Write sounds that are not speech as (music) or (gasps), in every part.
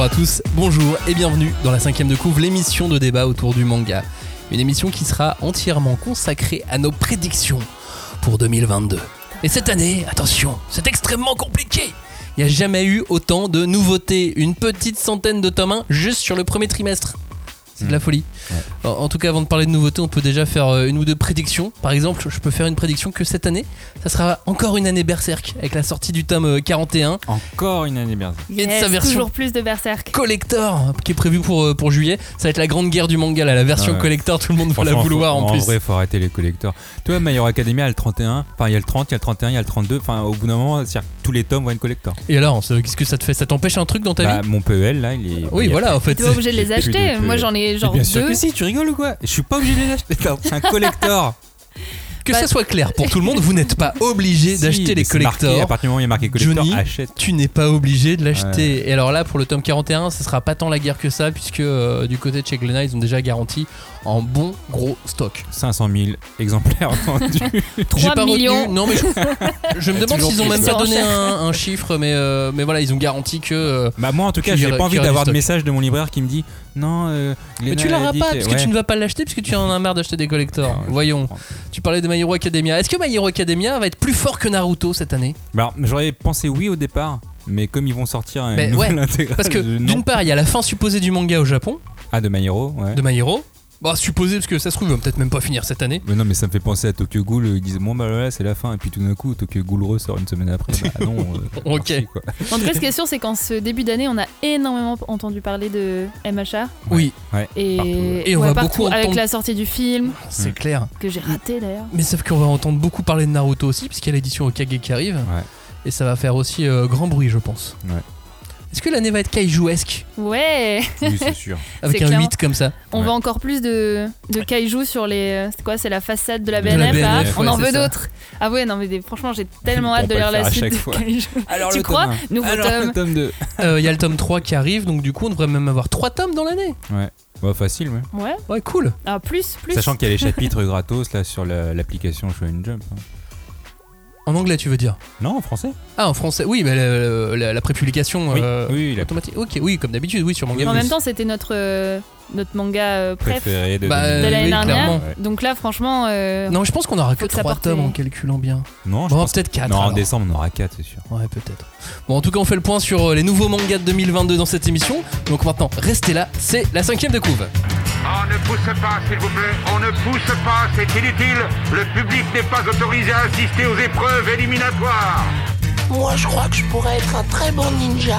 bonjour à tous, bonjour et bienvenue dans la cinquième de couvre, l'émission de débat autour du manga. Une émission qui sera entièrement consacrée à nos prédictions pour 2022. Et cette année, attention, c'est extrêmement compliqué. Il n'y a jamais eu autant de nouveautés, une petite centaine de tomes 1 juste sur le premier trimestre. C'est de la folie. En, en tout cas, avant de parler de nouveautés, on peut déjà faire euh, une ou deux prédictions. Par exemple, je peux faire une prédiction que cette année, ça sera encore une année Berserk avec la sortie du tome euh, 41 Encore une année Berserk. et de Yes, sa version toujours plus de Berserk. collector qui est prévue pour, euh, pour juillet. Ça va être la grande guerre du manga, là, la version Ouais. collector, tout le monde va la vouloir faut- en plus. vrai, faut arrêter les collecteurs. Toi, My Hero Academia, il y a le 31. Enfin, il y a le 30, il y a le 31, il y a le 32. Enfin, au bout d'un moment, c'est-à-dire que tous les tomes vont être collector. Et alors, qu'est-ce que ça te fait? Ça t'empêche un truc dans ta Bah, vie? mon PEL, là, il est. Oui, il voilà, en fait. Pas obligé de les acheter. de- Moi, j'en ai Genre bien sûr deux. que si, tu rigoles ou quoi Je suis pas obligé de les acheter. C'est un collector. (laughs) Que Bah- ça soit clair pour tout le monde, vous n'êtes pas obligé Si, d'acheter les mais c'est marqué, collectors. à partir du moment où il y a marqué collector, Johnny, achète. tu n'es pas obligé de l'acheter. Et alors là, pour le tome 41, ce sera pas tant la guerre que ça, puisque euh, du côté de chez Glénat, ils ont déjà garanti en bon gros stock. 500 000 exemplaires (laughs) vendus. J'ai 3 pas millions. retenu. Non, mais je, je me (laughs) demande Toujours s'ils ont plus, même pas donné un, un chiffre, mais, euh, mais voilà, ils ont garanti que. euh, bah, moi, en tout cas, Qui j'ai pas envie qui d'avoir de message de mon libraire qui me dit non. euh, Mais tu l'auras pas, parce que ouais. tu ne vas pas l'acheter, puisque tu en as marre d'acheter des collectors. Voyons. Tu parlais de My Hero Academia. Est-ce que My Hero Academia va être plus fort que Naruto cette année? Bah, j'aurais pensé oui au départ, mais comme ils vont sortir une Mais nouvelle ouais, intégrale, Parce que d'une part, il y a la fin supposée du manga au Japon, Ah, de My Hero, ouais. de My Hero. Bah, supposé, parce que ça se trouve, il va peut-être même pas finir cette année. Mais non, mais ça me fait penser à Tokyo Ghoul. Ils disent bon, bah là, c'est la fin. Et puis tout d'un coup, Tokyo Ghoul ressort une semaine après. Bah non. euh, (laughs) Ok. merci, quoi. En tout cas, ce qui est sûr, c'est qu'en ce début d'année, on a énormément entendu parler de MHR. Oui, Ouais. Et, Partout, ouais. Et on ouais, va partout, beaucoup Avec la sortie du film, c'est Mm. clair. que j'ai raté d'ailleurs. Mais sauf qu'on va entendre beaucoup parler de Naruto aussi, puisqu'il y a l'édition Okage qui arrive. Ouais. Et ça va faire aussi euh, grand bruit, je pense. Ouais. Est-ce que l'année va être kaiju-esque Ouais, Oui, c'est sûr. (laughs) Avec C'est un clair. 8 comme ça on Ouais. veut encore plus de, de kaiju sur les. C'est quoi C'est la façade de la De la BNF, là BNF, On ouais, en c'est veut ça. d'autres. Ah ouais, non, mais des- franchement, j'ai tellement (laughs) hâte de pas le lire la faire à suite chaque de fois. kaiju. (laughs) Alors, Tu le crois tome Nouveau. Alors, tome. le tome 2. Euh, Il y a le tome 3 qui arrive, donc du coup, on devrait même avoir 3 tomes dans l'année. Ouais. Bah, facile, ouais. Ouais, Ouais, cool. ah, plus, plus. Sachant qu'il y a les chapitres gratos là sur la- l'application Shonen Jump. hein. En anglais, tu veux dire Non, en français. Ah, en français, oui, mais la, la- la prépublication Oui, euh, oui, automatique. Ok, oui, comme d'habitude, oui, sur Manga Mais en même temps, c'était notre, euh, notre manga euh, préf préférée de. Bah, de Euh, l'année oui, dernière. Ouais. Donc là, franchement, euh, Non, je pense qu'on aura que Faut que ça 3 parte, tomes euh, en calculant bien. Non, je Bon, pense. peut-être 4. Non, en décembre, on aura 4, c'est sûr. Ouais, peut-être. Bon, en tout cas, on fait le point sur euh, les nouveaux mangas de 2022 dans cette émission. Donc maintenant, restez là, c'est la cinquième de couve. On ne pousse pas, s'il vous plaît. On ne pousse pas, c'est inutile. Le public n'est pas autorisé à assister aux épreuves éliminatoires. Moi, je crois que je pourrais être un très bon ninja.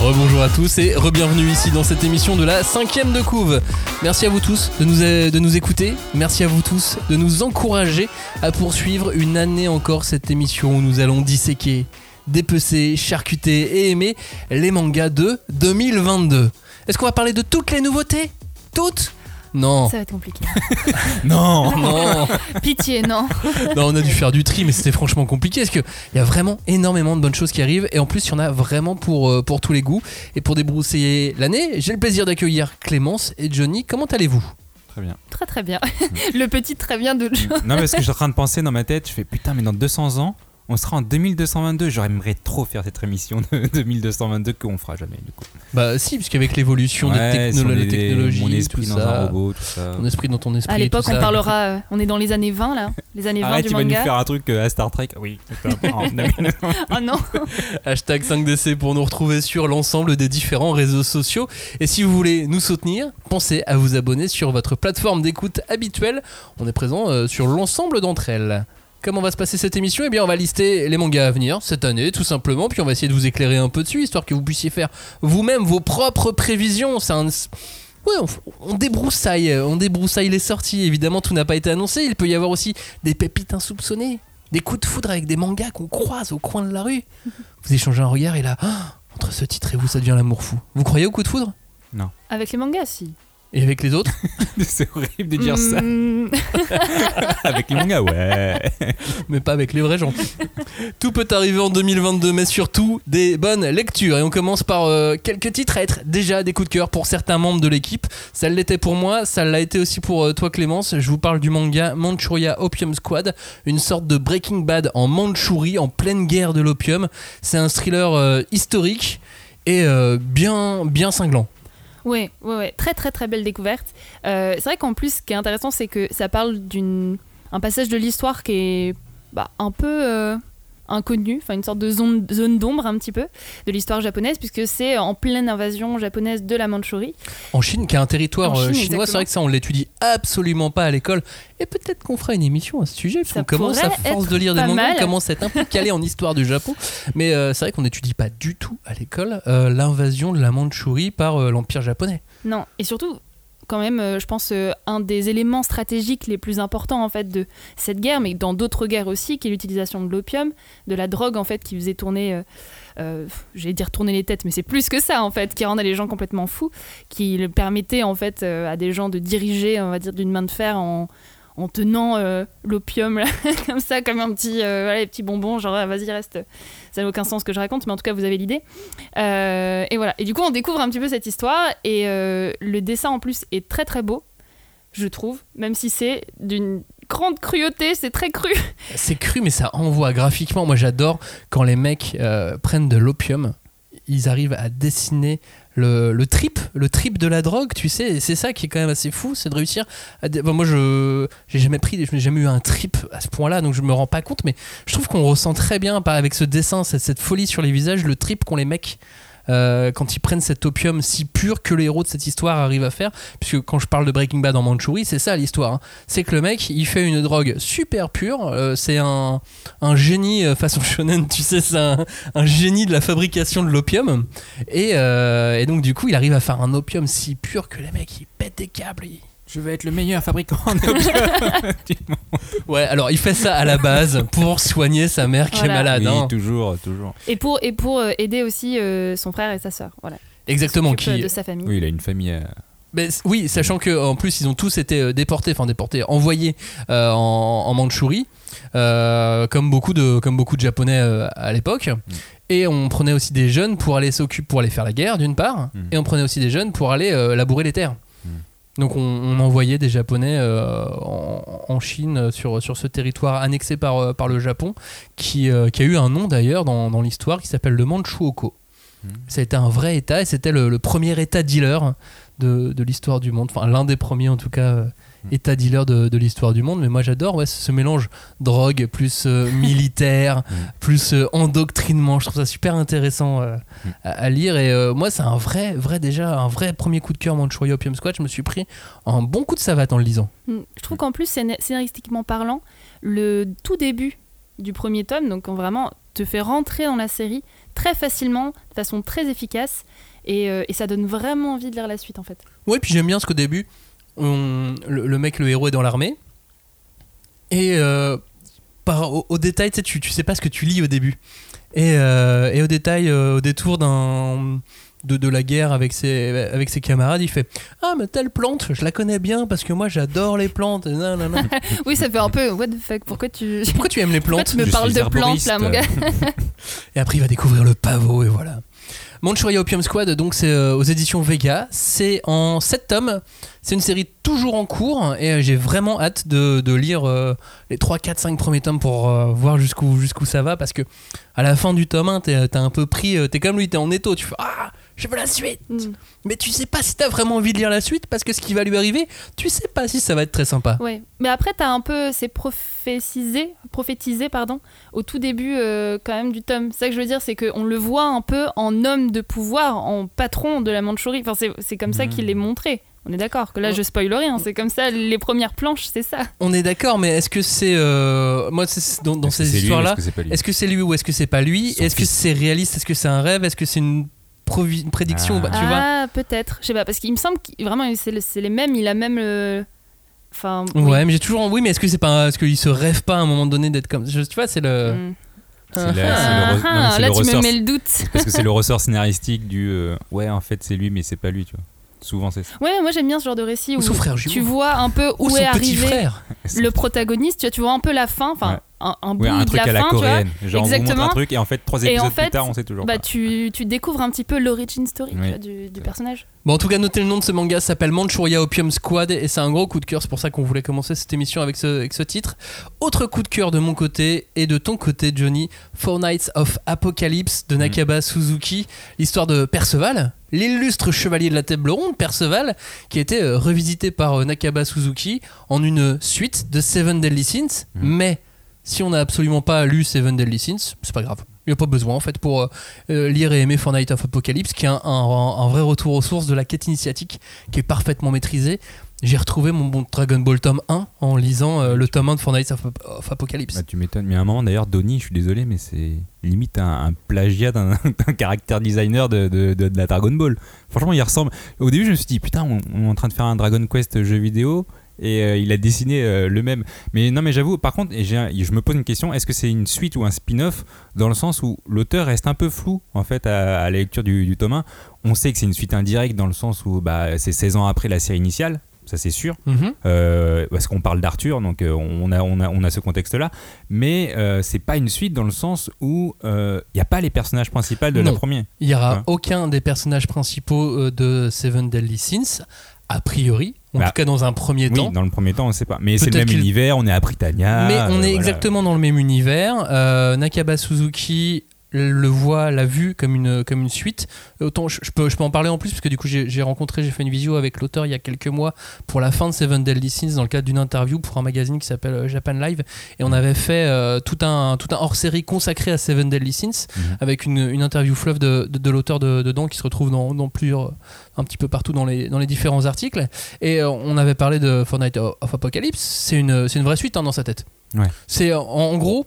Rebonjour à tous et re-bienvenue ici dans cette émission de la cinquième de couve. Merci à vous tous de nous, de nous écouter. Merci à vous tous de nous encourager à poursuivre une année encore cette émission où nous allons disséquer, dépecer, charcuter et aimer les mangas de 2022. Est-ce qu'on va parler de toutes les nouveautés? Toutes? Non. ça va être compliqué. (laughs) Non Non. (laughs) Pitié, non. (laughs) Non, on a dû faire du tri, mais c'était franchement compliqué parce qu'il y a vraiment énormément de bonnes choses qui arrivent et en plus, il y en a vraiment pour, euh, pour tous les goûts. Et pour débroussailler l'année, j'ai le plaisir d'accueillir Clémence et Johnny. Comment allez-vous? Très bien. Très très bien. le petit très bien de John. Non, mais parce que je suis en train de penser dans ma tête, je fais putain, mais dans 200 ans, on sera en 2222. J'aimerais trop faire cette émission de (laughs) 2222 qu'on fera jamais, du coup. Bah, si, puisqu'avec l'évolution Ouais, des technolo- les- technologies, Mon esprit tout dans ça, un robot, tout ça. Ton esprit dans ton esprit. À l'époque, on ça. parlera. euh, on est dans les années 20 là. Les années 20 Arrête, du tu vas nous faire un truc euh, à Star Trek. Oui. (laughs) Oh non (laughs) Hashtag 5DC pour nous retrouver sur l'ensemble des différents réseaux sociaux. Et si vous voulez nous soutenir, pensez à vous abonner sur votre plateforme d'écoute habituelle. On est présent euh, sur l'ensemble d'entre elles. Comment va se passer cette émission Eh bien, on va lister les mangas à venir cette année, tout simplement, puis on va essayer de vous éclairer un peu dessus, histoire que vous puissiez faire vous-même vos propres prévisions. C'est un. Ouais, on, on débroussaille, on débroussaille les sorties. Évidemment, tout n'a pas été annoncé. Il peut y avoir aussi des pépites insoupçonnées, des coups de foudre avec des mangas qu'on croise au coin de la rue. (laughs) Vous échangez un regard et là, (gasps) entre ce titre et vous, ça devient l'amour fou. Vous croyez au coup de foudre? Avec les mangas, si. Et avec les autres (laughs) c'est horrible de dire ça. Mm, (laughs) Avec les mangas, ouais. mais pas avec les vrais gens. Tout peut arriver en 2022, mais surtout des bonnes lectures. Et on commence par euh, quelques titres à être déjà des coups de cœur pour certains membres de l'équipe. Ça l'était pour moi, ça l'a été aussi pour euh, toi Clémence. Je vous parle du manga Manchuria Opium Squad, une sorte de Breaking Bad en Mandchourie, en pleine guerre de l'opium. C'est un thriller euh, historique et euh, bien, bien cinglant. Ouais, ouais, ouais. Très, très, très belle découverte. Euh, c'est vrai qu'en plus, ce qui est intéressant, c'est que ça parle d'une un passage de l'histoire qui est bah, un peu euh, inconnu, enfin une sorte de zone, zone d'ombre un petit peu de l'histoire japonaise, puisque c'est en pleine invasion japonaise de la Mandchourie. En Chine, qui est un territoire Chine, euh, chinois, c'est vrai que ça on l'étudie absolument pas à l'école. Et peut-être qu'on fera une émission à ce sujet, parce qu'on commence à force de lire des mangas, on commence à être un peu calé en histoire du Japon. Mais euh, c'est vrai qu'on n'étudie pas du tout à l'école euh, l'invasion de la Mandchourie par euh, l'Empire japonais. Non, et surtout, quand même, euh, je pense, euh, un des éléments stratégiques les plus importants en fait de cette guerre, mais dans d'autres guerres aussi, qui est l'utilisation de l'opium, de la drogue en fait, qui faisait tourner, euh, j'allais dire tourner les têtes, mais c'est plus que ça en fait, qui rendait les gens complètement fous, qui le permettait en fait à des gens de diriger, on va dire, d'une main de fer en en tenant euh, l'opium (laughs) comme ça, comme un petit, euh, genre ah, vas-y reste, ça n'a aucun sens ce que je raconte, mais en tout cas vous avez l'idée. Euh, et voilà. Et du coup, on découvre un petit peu cette histoire. Et euh, le dessin en plus est très très beau, je trouve, même si c'est d'une grande cruauté, c'est très cru. (laughs) C'est cru, mais ça envoie graphiquement. Moi, j'adore quand les mecs prennent de l'opium. Ils arrivent à dessiner le, trip, le trip de la drogue, tu sais. C'est ça qui est quand même assez fou, c'est de réussir. À moi, je j'ai jamais pris, je n'ai jamais eu un trip à ce point-là, donc je me rends pas compte. Mais je trouve qu'on ressent très bien, avec ce dessin, cette, cette folie sur les visages, le trip qu'ont les mecs. Euh, quand ils prennent cet opium si pur que le héros de cette histoire arrive à faire, puisque quand je parle de Breaking Bad en Mandchourie, c'est ça l'histoire. hein c'est que le mec il fait une drogue super pure euh, c'est un, un génie euh, façon shonen tu sais c'est un, génie de la fabrication de l'opium et, donc du coup il arrive à faire un opium si pur que les mecs ils pètent des câbles Je vais être le meilleur fabricant d'opium. (laughs) ouais alors il fait ça à la base pour soigner sa mère qui Voilà. est malade oui, hein. toujours, toujours. Et pour, et pour euh, aider aussi euh, son frère et sa sœur. Voilà. exactement S'occupe, euh, qui de sa famille. Oui, il a une famille. Mais c- oui, sachant que en plus ils ont tous été déportés, enfin déportés, envoyés euh, en, en Mandchourie, euh, comme beaucoup de comme beaucoup de Japonais euh, à l'époque. Et on prenait aussi des jeunes pour aller s'occuper, pour aller faire la guerre d'une part, Mm. et on prenait aussi des jeunes pour aller euh, labourer les terres. Donc on, on envoyait des Japonais euh, en, en Chine euh, sur, sur ce territoire annexé par, euh, par le Japon, qui, euh, qui a eu un nom d'ailleurs dans, dans l'histoire qui s'appelle le Manchukuo. Mm. Ça a été un vrai État et c'était le, le premier État dealer de, de l'histoire du monde. Enfin, l'un des premiers en tout cas. Euh, Mm. État dealer de, de l'histoire du monde, mais moi j'adore ouais, ce mélange drogue plus euh, (laughs) militaire, Mm. plus euh, endoctrinement. Je trouve ça super intéressant euh, Mm. à, à lire. Et euh, moi, c'est un vrai, vrai déjà, un vrai premier coup de cœur Manchuria Opium Squad. Je me suis pris un bon coup de savate en le lisant. Je trouve qu'en plus, scéna- scénaristiquement parlant, le tout début du premier tome, donc on vraiment te fait rentrer dans la série très facilement, de façon très efficace, et, euh, et ça donne vraiment envie de lire la suite en fait. Ouais, puis j'aime bien ce qu'au début, on- le, le mec, le héros est dans l'armée. Et euh, par, au, au détail, tu sais, tu, sais pas ce que tu lis au début. Et, euh, et au détail, euh, au détour d'un. De, de la guerre avec ses, avec ses camarades, il fait Ah, mais telle plante, je la connais bien parce que moi j'adore les plantes. Non, non, non. oui, ça fait un peu what the fuck, pourquoi tu, Pourquoi tu aimes les (laughs) pourquoi plantes tu me Je parles de plantes là, mon gars. (laughs) Et après, il va découvrir le pavot et voilà. Manchuria Opium Squad, donc c'est euh, aux éditions Vega. C'est en 7 tomes. C'est une série toujours en cours et euh, j'ai vraiment hâte de, lire euh, les 3, 4, 5 premiers tomes pour voir jusqu'où ça va parce que à la fin du tome 1, t'es un peu pris. T'es comme lui, t'es en étau. Tu fais Ah, je veux la suite. Mm. Mais tu sais pas si t'as vraiment envie de lire la suite parce que ce qui va lui arriver, tu sais pas si ça va être très sympa. Ouais, mais après t'as un peu c'est prophétisé, prophétisé pardon, au tout début euh, quand même du tome. C'est ça que je veux dire, c'est qu'on le voit un peu en homme de pouvoir, en patron de la Mandchourie. Enfin c'est c'est comme ça qu'il est montré. On est d'accord que là je spoil rien, c'est comme ça les premières planches, c'est ça. On est d'accord, mais est-ce que c'est. euh, moi, c'est- dans, ces histoires-là, est-ce que c'est pas lui? ou est-ce que c'est pas lui? Est-ce que c'est réaliste? Est-ce que c'est un rêve? Est-ce que c'est une, une prédiction Ah. Bah, Tu vois ah peut-être, je sais pas, parce qu'il me semble qu'il vraiment c'est le- c'est les mêmes, il a même le, enfin. oui. Ouais, mais j'ai toujours. Oui, mais est-ce que c'est pas. Est-ce qu'il se rêve pas à un moment donné d'être comme. je- tu vois, c'est le. Mm. C'est re- non, là le tu me ressort- mets le doute. Parce que c'est le (laughs) ressort scénaristique du euh, ouais en fait c'est lui mais c'est pas lui tu vois. Souvent, c'est ça. Ouais, moi j'aime bien ce genre de récit où frère tu vois un peu où est arrivé frère. le protagoniste. Tu vois, tu vois un peu la fin, enfin Ouais. un, un bout Oui, un de truc la à la fin, tu vois. coréenne. Genre, on vous montre Exactement. un truc et en fait, trois Et épisodes en fait, plus tard, on sait toujours Bah, pas. tu, tu découvres un petit peu l'origin story tu Oui. vois, du, du personnage. Bon, en tout cas, notez le nom de ce manga, ça s'appelle Manchuria Opium Squad et c'est un gros coup de cœur. C'est pour ça qu'on voulait commencer cette émission avec ce, avec ce titre. Autre coup de cœur de mon côté et de ton côté, Johnny Four Nights of Apocalypse de Nakaba Suzuki, l'histoire de Perceval, l'illustre chevalier de la table ronde, Perceval, qui a été euh, revisité par euh, Nakaba Suzuki en une suite de Seven Deadly Sins. Mais si on n'a absolument pas lu Seven Deadly Sins, c'est pas grave. Il n'y a pas besoin en fait pour euh, lire et aimer Four Nights of Apocalypse, qui est un, un- un vrai retour aux sources de la quête initiatique qui est parfaitement maîtrisée. J'ai retrouvé mon bon Dragon Ball tome 1 en lisant euh, le tome 1 de Four Nights of, of Apocalypse. Bah, tu m'étonnes. Mais à un moment, d'ailleurs, Donnie, je suis désolé, mais c'est limite un, plagiat (laughs) d'un caractère designer de, de, la Dragon Ball. Franchement, il ressemble. Au début, je me suis dit, putain, on, est en train de faire un Dragon Quest jeu vidéo. Et euh, il a dessiné euh, le même. Mais non, mais j'avoue, par contre, je me pose une question est-ce que c'est une suite ou un spin-off Dans le sens où l'auteur reste un peu flou, en fait, à, la lecture du, du tome 1. On sait que c'est une suite indirecte dans le sens où bah, c'est 16 ans après la série initiale, ça c'est sûr. Mhm. Euh, parce qu'on parle d'Arthur, donc euh, on, a, on, a, on a ce contexte-là. Mais euh, c'est pas une suite dans le sens où il n'y a pas les personnages principaux de Non. la première. Il n'y aura Hein? aucun des personnages principaux euh, de Seven Deadly Sins, a priori, en Bah, tout cas dans un premier Oui, temps. dans le premier temps, on sait pas. Mais c'est le même univers, on est à Britannia. Mais on euh, est voilà. exactement dans le même univers. Euh, Nakaba Suzuki le voit, l'a vu comme une, comme une suite. Autant je, je peux, je peux en parler en plus parce que du coup j'ai rencontré, j'ai fait une visio avec l'auteur il y a quelques mois pour la fin de Seven Deadly Sins dans le cadre d'une interview pour un magazine qui s'appelle euh, Japan Live et on avait fait euh, tout un, tout un hors-série consacré à Seven Deadly Sins Mhm. avec une, une interview fleuve de, de, de l'auteur de- dedans qui se retrouve dans, dans plusieurs, un petit peu partout dans les, dans les différents articles. Et euh, on avait parlé de Fortnite of Apocalypse. C'est une, c'est une vraie suite hein, dans sa tête. Ouais. C'est en, en gros,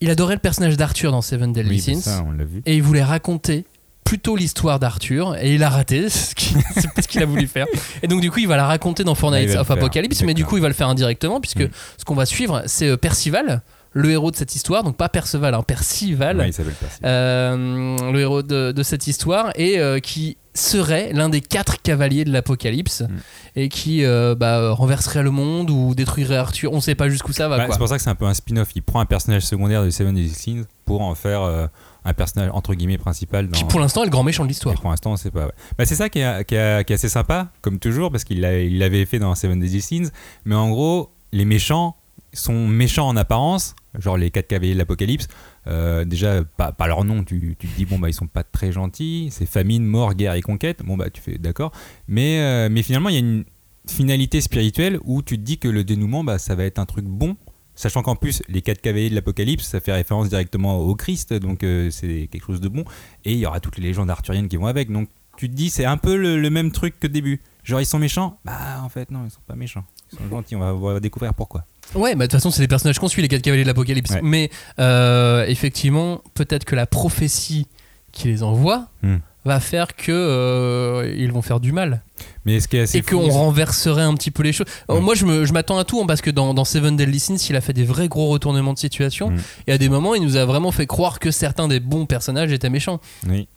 il adorait le personnage d'Arthur dans Seven Deadly Oui, c'est Sins. ça, on l'a vu. et il voulait raconter plutôt l'histoire d'Arthur et il a raté (laughs) ce qu'il a voulu faire. Et donc du coup il va la raconter dans le of Apocalypse mais du coup il va le faire indirectement puisque ce qu'on va suivre c'est euh, Percival le héros de cette histoire. Donc pas Perceval hein, Percival. Ouais, il s'appelle Percy. euh, le héros de, de cette histoire et euh, qui serait l'un des quatre cavaliers de l'Apocalypse Mm. et qui euh, bah, renverserait le monde ou détruirait Arthur on sait pas jusqu'où ça va Bah, c'est pour ça que c'est un peu un spin-off. Il prend un personnage secondaire de Seven Deadly Sins pour en faire euh, un personnage entre guillemets principal. Dans... qui pour l'instant est le grand méchant de l'histoire pour l'instant, on sait pas. ouais. Bah, c'est ça qui est, qui, est, qui est assez sympa, comme toujours, parce qu'il l'a- il l'avait fait dans Seven Deadly Sins. Mais en gros, les méchants sont méchants en apparence, genre les quatre cavaliers de l'Apocalypse. Euh, déjà, pas, leur nom, tu, tu te dis, bon, bah, ils sont pas très gentils. C'est famine, mort, guerre et conquête. Bon, bah, tu fais d'accord. Mais, euh, mais finalement, il y a une finalité spirituelle où tu te dis que le dénouement, bah, ça va être un truc bon. Sachant qu'en plus, les quatre cavaliers de l'Apocalypse, ça fait référence directement au Christ, donc euh, c'est quelque chose de bon. Et il y aura toutes les légendes arthuriennes qui vont avec. Donc tu te dis, c'est un peu le, même truc que début. Genre, ils sont méchants? Bah, en fait, non, ils sont pas méchants. Ils sont gentils, on va découvrir pourquoi. Ouais, bah de toute façon, c'est des personnages qu'on suit, les quatre cavaliers de l'Apocalypse. Ouais. Mais euh, effectivement, peut-être que la prophétie qui les envoie Hmm. va faire que euh, ils vont faire du mal Mais ce qui est assez et qu'on renverserait un petit peu les choses. Euh. Moi, je m'attends à tout hein, parce que dans, dans Seven Deadly Sins, il a fait des vrais gros retournements de situation. Hmm. Et à des moments, il nous a vraiment fait croire que certains des bons personnages étaient méchants. Oui.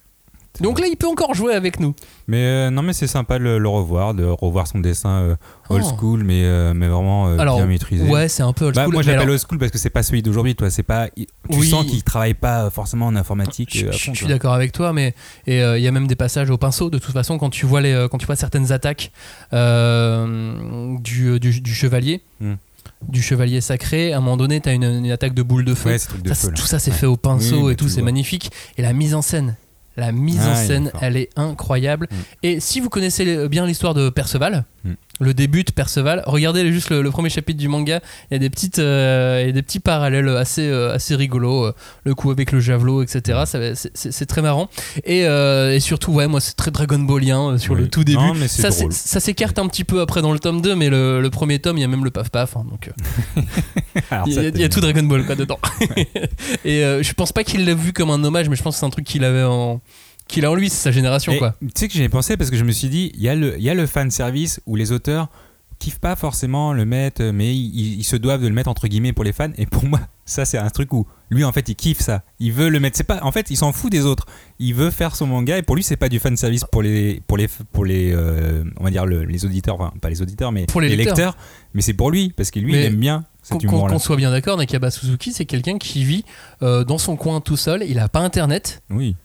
Donc là, il peut encore jouer avec nous. Mais euh, non, mais c'est sympa de le, le revoir, de revoir son dessin euh, old Oh. school, mais, euh, mais vraiment Alors, bien maîtrisé. ouais, c'est un peu old Bah, school. moi, l'appelle alors- old school parce que c'est pas celui d'aujourd'hui, toi. C'est pas. Tu Oui. sens qu'il travaille pas forcément en informatique. Je, suis d'accord avec toi, mais et il y a même des passages au pinceau. De toute façon, quand tu vois les, quand tu vois certaines attaques du, du, du chevalier, Hmm. du chevalier sacré, à un moment donné, tu as une, une attaque de boule de feu. Ouais, de Ça, tout ça, c'est Ouais. fait au pinceau Oui, et tout, c'est magnifique. Et la mise en scène, la mise Ah, en est scène, elle est incroyable. Mm. Et si vous connaissez euh, bien l'histoire de Perceval, Mm. Le début de Perceval, regardez juste le, le premier chapitre du manga. Il y a des petites, euh, des petits parallèles assez, euh, assez rigolos. euh, le coup avec le javelot, etc. C'est- très marrant. Et, et surtout, ouais, moi, c'est très Dragon Ballien sur Oui. le tout début. Non, mais c'est ça, s'écarte un petit peu après dans le tome 2, mais le, le premier tome, il y a même le paf paf. hein, donc, (laughs) il y, a- il y a t'aimes. tout Dragon Ball quoi dedans. (laughs) et je pense pas qu'il l'a vu comme un hommage, mais je pense que c'est un truc qu'il avait en qu'il a en lui, c'est sa génération Et quoi. Tu sais que j'y ai pensé parce que je me suis dit, il y, a le- y a le fan service où les auteurs kiffent pas forcément le mettre, mais ils, ils se doivent de le mettre entre guillemets pour les fans. Et pour (laughs) moi, ça c'est un truc où lui en fait il kiffe ça. Il veut le mettre. C'est pas. En fait, il s'en fout des autres. Il veut faire son manga et pour lui c'est pas du fan service pour les pour les pour les euh, on va dire le- les auditeurs, enfin pas les auditeurs mais Pour les lecteurs. Mais c'est pour lui parce que lui Mais il aime bien Qu'on qu'on soit bien d'accord, Nakaba Suzuki, c'est quelqu'un qui vit euh, dans son coin tout seul. Il a pas internet. Oui,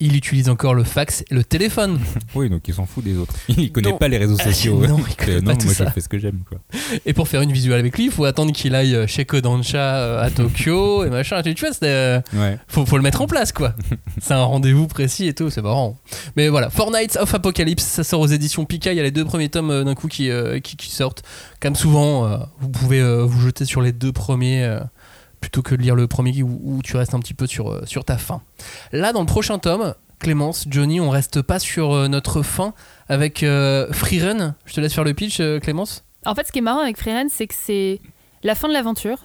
Il utilise encore le fax et le téléphone. (laughs) oui, donc il s'en fout des autres. (laughs) Il connaît pas les réseaux Ah, sociaux. non, il connaît Euh, pas non, tout moi ça. je fais ce que j'aime quoi. Et pour faire une visuelle avec lui, il faut attendre qu'il aille euh, chez Kodansha euh, à Tokyo (laughs) et machin. Tu vois, c'est, Ouais. faut, faut le mettre en place quoi. c'est un rendez-vous précis et tout, c'est marrant. Mais voilà, Four Nights of Apocalypse, ça sort aux éditions Pika. Il y a les deux premiers tomes d'un coup qui, qui, qui sortent. Comme souvent, vous pouvez vous jeter sur les deux premiers plutôt que de lire le premier où, où tu restes un petit peu sur, euh, sur ta fin. Là, dans le prochain tome, Clémence, Johnny, on reste pas sur euh, notre fin avec euh, Freerun. Je te laisse faire le pitch, euh, Clémence. En fait, ce qui est marrant avec Freeren, c'est que c'est la fin de l'aventure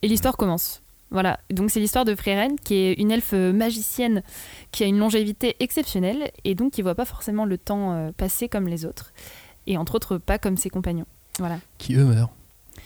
et l'histoire commence. Voilà, donc c'est l'histoire de Freeren, qui est une elfe magicienne qui a une longévité exceptionnelle et donc qui voit pas forcément le temps passer comme les autres, et entre autres pas comme ses compagnons. Voilà. Qui eux meurent.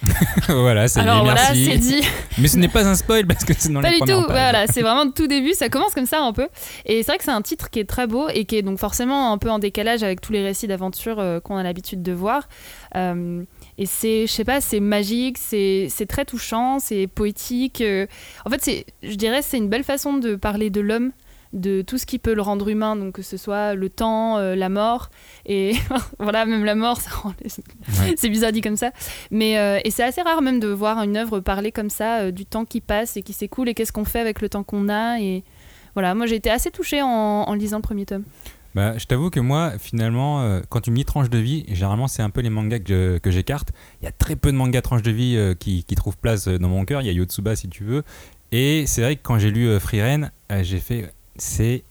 (laughs) voilà, c'est Alors dit, voilà, merci. c'est dit. (laughs) Mais ce n'est pas un spoil parce que c'est dans Pas les du premières tout, voilà, c'est vraiment tout début, ça commence comme ça un peu. Et c'est vrai que c'est un titre qui est très beau et qui est donc forcément un peu en décalage avec tous les récits d'aventure euh, qu'on a l'habitude de voir. Euh, et c'est, je sais pas, c'est magique, c'est c'est très touchant, c'est poétique. euh. En fait, c'est, je dirais, c'est une belle façon de parler de l'homme, de tout ce qui peut le rendre humain, donc que ce soit le temps, euh, la mort, et (laughs) voilà, même la mort, ça rend les- Ouais. c'est bizarre dit comme ça. Mais euh, et c'est assez rare même de voir une œuvre parler comme ça euh, du temps qui passe et qui s'écoule et qu'est-ce qu'on fait avec le temps qu'on a et voilà, moi j'ai été assez touchée en, en lisant le premier tome. Bah, je t'avoue que moi, finalement, euh, quand tu me dis tranche de vie, généralement, c'est un peu les mangas que j'écarte. Il y a très peu de mangas tranche de vie euh, qui, qui trouvent place dans mon cœur. Il y a Yotsuba, si tu veux. Et c'est vrai que quand j'ai lu euh, Freeren, euh, j'ai fait. C'est.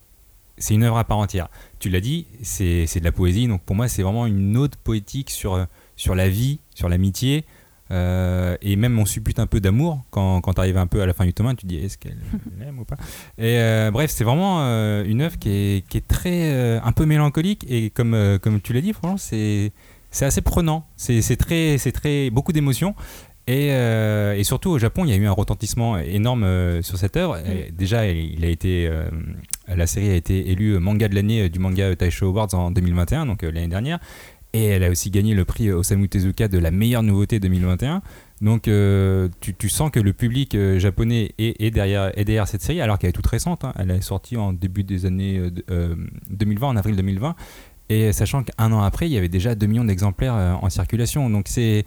C'est une œuvre à part entière. Tu l'as dit, c'est de la poésie. Donc pour moi, c'est vraiment une ode poétique sur, sur la vie, sur l'amitié. Euh, et même on suppute un peu d'amour quand, quand tu arrives un peu à la fin du tome 1, tu te dis est-ce qu'elle l'aime ou pas? Et euh, bref c'est vraiment euh, une œuvre qui est, qui est très un peu mélancolique et comme, comme tu l'as dit franchement c'est assez prenant c'est très très beaucoup d'émotions et, euh, et surtout au Japon il y a eu un retentissement énorme euh, sur cette œuvre déjà il a été euh, la série a été élue manga de l'année du manga Taisho Awards en 2021 donc l'année dernière et elle a aussi gagné le prix Osamu Tezuka de la meilleure nouveauté 2021. Donc tu, tu sens que le public japonais est, est derrière, est derrière cette série, alors qu'elle est toute récente. hein. Elle est sortie en début des années euh, de- euh, 2020, en avril 2020. Et sachant qu'un an après, il y avait déjà 2 millions d'exemplaires en circulation. Donc c'est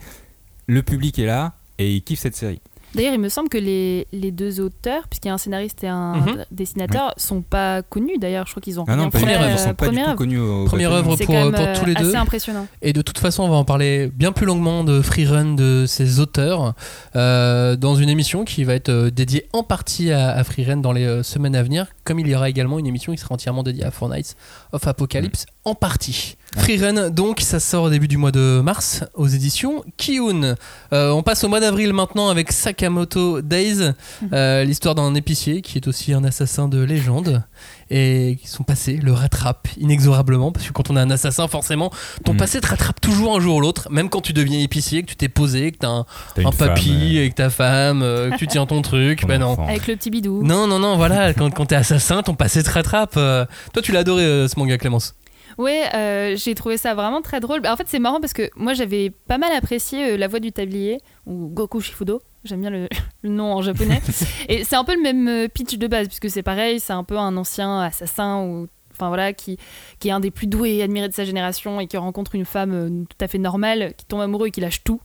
le public est là et il kiffe cette série. D'ailleurs, il me semble que les, les deux auteurs, puisqu'il y a un scénariste et un Mhm. dessinateur, sont pas connus d'ailleurs. Je crois qu'ils ont Ah non, rien pas fait, première œuvre, ils euh, sont pas du première tout œuvre. connus au Première bataillon. œuvre C'est pour, euh, pour tous les deux. assez impressionnant. Et de toute façon, on va en parler bien plus longuement de Freerun, de ses auteurs, euh, dans une émission qui va être dédiée en partie à, à Freerun dans les euh, semaines à venir, comme il y aura également une émission qui sera entièrement dédiée à Four Nights of Apocalypse en partie. Freerun, donc, ça sort au début du mois de mars aux éditions Kiun. Euh, on passe au mois d'avril maintenant avec Sakamoto Days, euh, l'histoire d'un épicier qui est aussi un assassin de légende et qui son passé le rattrape inexorablement parce que quand on est un assassin forcément ton Mm. passé te rattrape toujours un jour ou l'autre même quand tu deviens épicier que tu t'es posé que t'as un, une un femme, papy euh, avec ta femme euh, que tu tiens ton truc (laughs) ben non. Avec le petit bidou. non non non voilà quand, quand t'es assassin ton passé te rattrape euh. toi tu l'as adoré euh, ce manga Clémence Ouais, euh, j'ai trouvé ça vraiment très drôle. Bah, En fait, c'est marrant parce que moi, j'avais pas mal apprécié euh, La Voix du Tablier, ou Goku Shifudo. J'aime bien le, (laughs) le nom en japonais. (laughs) Et c'est un peu le même euh, pitch de base, puisque c'est pareil, c'est un peu un ancien assassin ou. Enfin voilà, qui, qui est un des plus doués et admirés de sa génération et qui rencontre une femme euh, tout à fait normale, qui tombe amoureux et qui lâche tout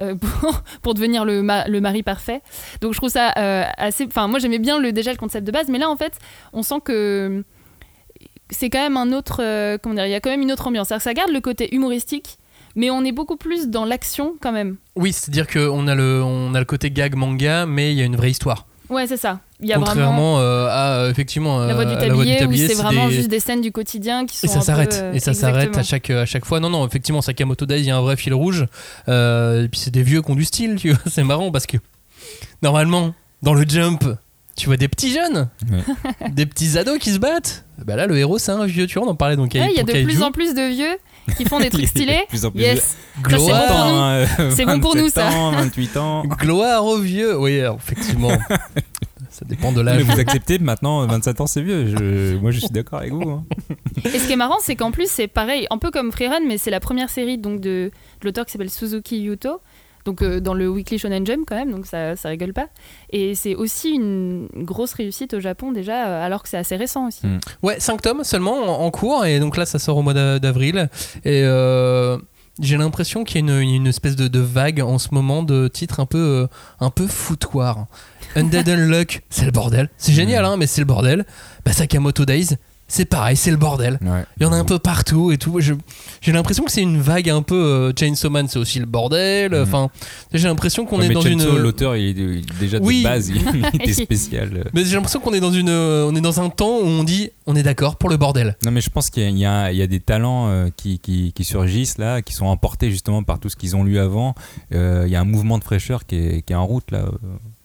euh, (laughs) pour, pour devenir le, ma- le mari parfait. Donc je trouve ça euh, assez. Enfin, moi j'aimais bien le, déjà le concept de base, mais là en fait, on sent que c'est quand même un autre. euh, comment dire Il y a quand même une autre ambiance. C'est-à-dire que ça garde le côté humoristique, mais on est beaucoup plus dans l'action quand même. oui c'est à dire qu'on a le on a le côté gag manga mais il y a une vraie histoire Ouais, c'est ça. Il y a vraiment contrairement euh, à euh, effectivement la euh, voix du Voix tablier, c'est vraiment des- juste des scènes du quotidien qui sont Et ça peu, s'arrête. euh, Et ça s'arrête à chaque, à chaque fois. Non, non, effectivement, Sakamoto Days, il y a un vrai fil rouge. Euh, et puis c'est des vieux qui ont du style, tu vois. (laughs) C'est marrant parce que normalement, dans le jump, tu vois des petits jeunes, (laughs) des petits ados qui se battent. Bah là, le héros, c'est un vieux, tu vois, on en parlait donc Ouais, il y a de plus en plus de vieux qui font des trucs (laughs) stylés. Plus en plus Yes. Gloire, c'est bon pour nous. euh, C'est bon pour nous, 27 ça. ans, 28 ans. (laughs) gloire aux vieux. Oui, alors, effectivement. ça dépend de Mais l'âge. vous acceptez maintenant, 27 ans c'est vieux. Je- moi je suis d'accord avec vous. hein. Et ce qui est marrant, c'est qu'en plus, c'est pareil, un peu comme Freerun, mais c'est la première série donc, de, de l'auteur qui s'appelle Suzuki Yuto. Donc euh, dans le Weekly Shonen Jump quand même, donc ça, ça rigole pas. Et c'est aussi une grosse réussite au Japon déjà, euh, alors que c'est assez récent aussi. Mm. Ouais, 5 tomes seulement en, en cours, et donc là ça sort au mois d'a- d'avril. Et euh, j'ai l'impression qu'il y a une, une espèce de, de vague en ce moment de titres un peu, euh, un peu foutoir. Undead Unluck, (laughs) c'est le bordel. C'est génial, hein, mais c'est le bordel. Bah, Sakamoto Days, c'est pareil, c'est le bordel. Ouais. Il y en a un peu partout et tout. J'ai l'impression que c'est une vague un peu. euh, Chainsaw Man, c'est aussi le bordel. Mhm. Enfin, j'ai l'impression qu'on Ouais, est dans Chainsaw, une. L'auteur, il, est- il est déjà de Oui. base, il, il (laughs) était spécial. Mais j'ai l'impression qu'on est dans une, on est dans un temps où on dit, on est d'accord pour le bordel. Non, mais je pense qu'il y, a- il y y a des talents euh, qui, qui- qui surgissent là, qui sont emportés justement par tout ce qu'ils ont lu avant. Euh, Il y a un mouvement de fraîcheur qui est, qui est en route là, euh,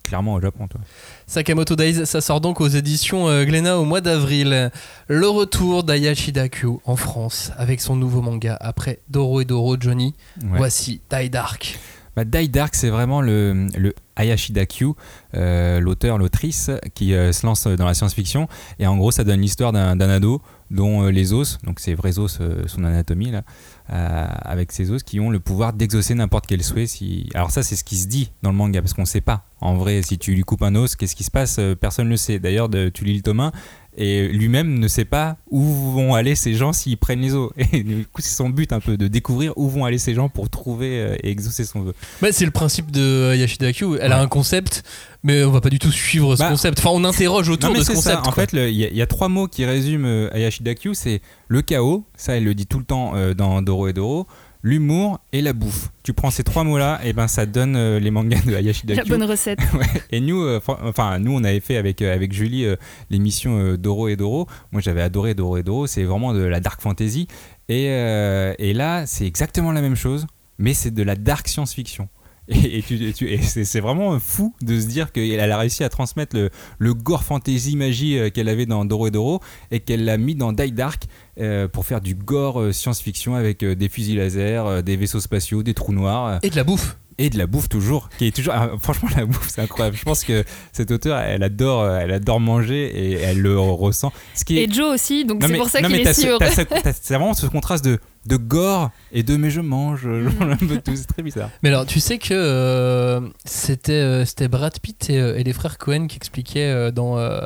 clairement au Japon. Toi. Sakamoto Days, ça sort donc aux éditions euh, Glénat au mois d'avril. Le retour d'Ayashi Dakyu en France avec son nouveau manga après Doro et Doro Johnny. Ouais. Voici Die Dark. Bah, Die Dark, c'est vraiment le, le Hayashi Dakyu, euh, l'auteur, l'autrice, qui euh, se lance dans la science-fiction. Et en gros, ça donne l'histoire d'un ado dont euh, les os, donc ses vrais os, euh, son anatomie, là, euh, avec ses os, qui ont le pouvoir d'exaucer n'importe quel souhait. Si... Alors ça, c'est ce qui se dit dans le manga, parce qu'on ne sait pas. En vrai, si tu lui coupes un os, qu'est-ce qui se passe Euh, Personne ne le sait. D'ailleurs, tu lis le tome 1, et lui-même ne sait pas où vont aller ces gens s'ils prennent les os. (laughs) Et du coup, c'est son but un peu de découvrir où vont aller ces gens pour trouver euh, et exaucer son vœu. Bah, c'est le principe de Ayashi Dakyu. Elle a un concept, mais on va pas du tout suivre ce Bah, concept. Enfin, on interroge autour Non, mais de ce concept. ça. En quoi. fait, il y, a- il y a trois mots qui résument euh, Hayashi Dakyu c'est le chaos, ça elle le dit tout le temps euh, dans Doro et Doro, l'humour et la bouffe. Tu prends ces trois mots-là, et ben ça donne euh, les mangas de Hayashi La bonne recette. (laughs) Ouais. Et nous, euh, enfin nous, on avait fait avec euh, avec Julie l'émission Doro et Doro. Moi, j'avais adoré Doro et Doro. C'est vraiment de la dark fantasy. Et, et là, c'est exactement la même chose, mais c'est de la dark science-fiction. Et, tu- tu- c'est vraiment fou de se dire qu'elle a réussi à transmettre le, gore fantasy magie euh, qu'elle avait dans Doro et Doro et qu'elle l'a mis dans Die Dark euh, pour faire du gore euh, science-fiction avec des fusils laser, des vaisseaux spatiaux, des trous noirs Et de la bouffe. Et de la bouffe toujours qui est toujours ah, franchement la bouffe c'est incroyable je pense que cette auteure elle adore euh, elle adore manger et elle le ressent ce qui est Et Joe aussi, donc c'est pour ça qu'il est si heureux. c'est vraiment ce contraste de de gore et de mais je mange je mange un peu tout c'est très bizarre Mais alors, tu sais que euh, c'était euh, c'était Brad Pitt et, euh, et les frères Cohen qui expliquaient euh, dans euh,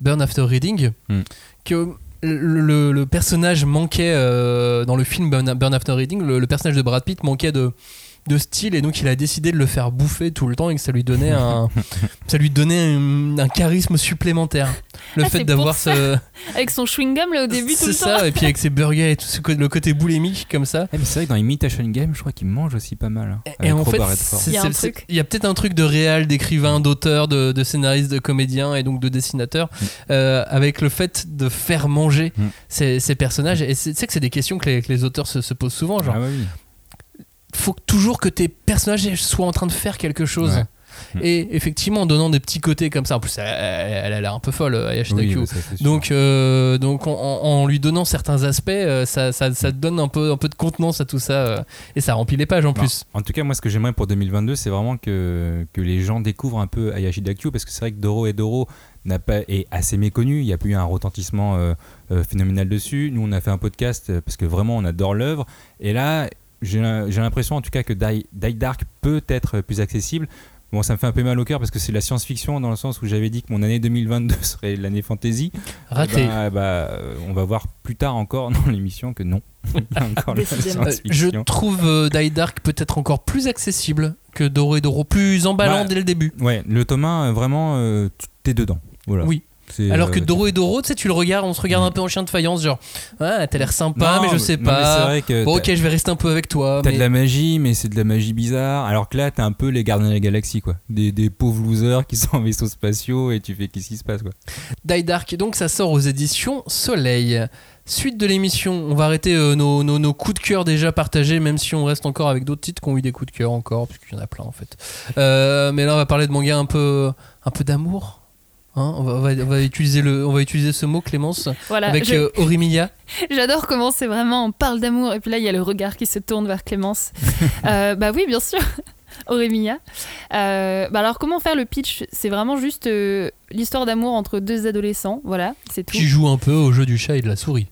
Burn After Reading Hmm. que le, personnage manquait euh, dans le film Burn, Burn After Reading, le, le personnage de Brad Pitt manquait de de style et donc il a décidé de le faire bouffer tout le temps et que ça lui donnait un (laughs) ça lui donnait un, un charisme supplémentaire le Ah, fait c'est d'avoir ce (laughs) Avec son chewing-gum là au début tout c'est le ça temps. et puis avec ses burgers et tout ce, le côté boulémique comme ça Eh, mais c'est vrai que dans Imitation Game je crois qu'il mange aussi pas mal hein, Et en fait, c'est- Il y a c'est- c'est- peut-être un truc de réal, d'écrivain, d'auteur, de, de scénariste, de comédien et donc de dessinateur Mm. euh, avec le fait de faire manger Mm. ces, ces personnages. Et c'est- tu sais que c'est des questions que les, que les auteurs se, se posent souvent. Genre, ah oui. Faut toujours que tes personnages soient en train de faire quelque chose. Ouais. Mm. Et effectivement, en donnant des petits côtés comme ça, en plus, elle, elle- elle a l'air un peu folle, Ayashi Oui, Dakyu. bah. Donc, euh, donc en, lui donnant certains aspects, euh, ça, ça, ça donne un peu, un peu de contenance à tout ça euh, et ça remplit les pages en Non. plus. En tout cas, moi, ce que j'aimerais pour 2022, c'est vraiment que, que les gens découvrent un peu Hayashi Dakyu, parce que c'est vrai que Doro et Doro n'a pas, est assez méconnu. Il n'y a pas eu un retentissement euh, euh, phénoménal dessus. Nous, on a fait un podcast euh, parce que vraiment, on adore l'œuvre. Et là, j'ai j'ai l'impression, en tout cas, que Die, Die Dark peut être plus accessible. Bon, ça me fait un peu mal au cœur parce que c'est la science-fiction dans le sens où j'avais dit que mon année 2022 (laughs) serait l'année fantasy. Raté. Eh ben, bah, euh, on va voir plus tard encore dans l'émission que non. (laughs) encore (laughs) je trouve euh, Die Dark peut-être encore plus accessible que Doro et Doro, plus emballant Bah, dès le début. Ouais, le Thomas, euh, vraiment, euh, tu- t'es dedans. Voilà. Oui. Alors que euh, Doro et Doro, tu sais, tu le regardes, on se regarde un peu en chien de faillance, genre, ouais, t'as l'air sympa, non, mais je sais non, pas. vrai que Bon, ok, je vais rester un peu avec toi. T'as mais- de la magie, mais c'est de la magie bizarre. Alors que là, t'as un peu les gardiens de la galaxie, quoi. Des, des pauvres losers qui (laughs) sont en vaisseaux spatiaux et tu fais qu'est-ce qui se passe, quoi. Die Dark, donc ça sort aux éditions Soleil. Suite de l'émission, on va arrêter euh, nos, nos- nos coups de cœur déjà partagés, même si on reste encore avec d'autres titres qui ont eu des coups de cœur encore, puisqu'il y en a plein en fait. Euh, mais là, on va parler de manga un peu, un peu d'amour, Hein, on, va, on va- on va utiliser le, on va utiliser ce mot, Clémence, Voilà, avec je- euh. (laughs) J'adore comment c'est vraiment, on parle d'amour, et puis là, il y a le regard qui se tourne vers Clémence. (laughs) Euh, bah oui, bien sûr, (laughs) Aurémia. Euh, bah alors, comment faire le pitch? C'est vraiment juste euh, l'histoire d'amour entre deux adolescents, voilà, c'est tout. qui joue un peu au jeu du chat et de la souris.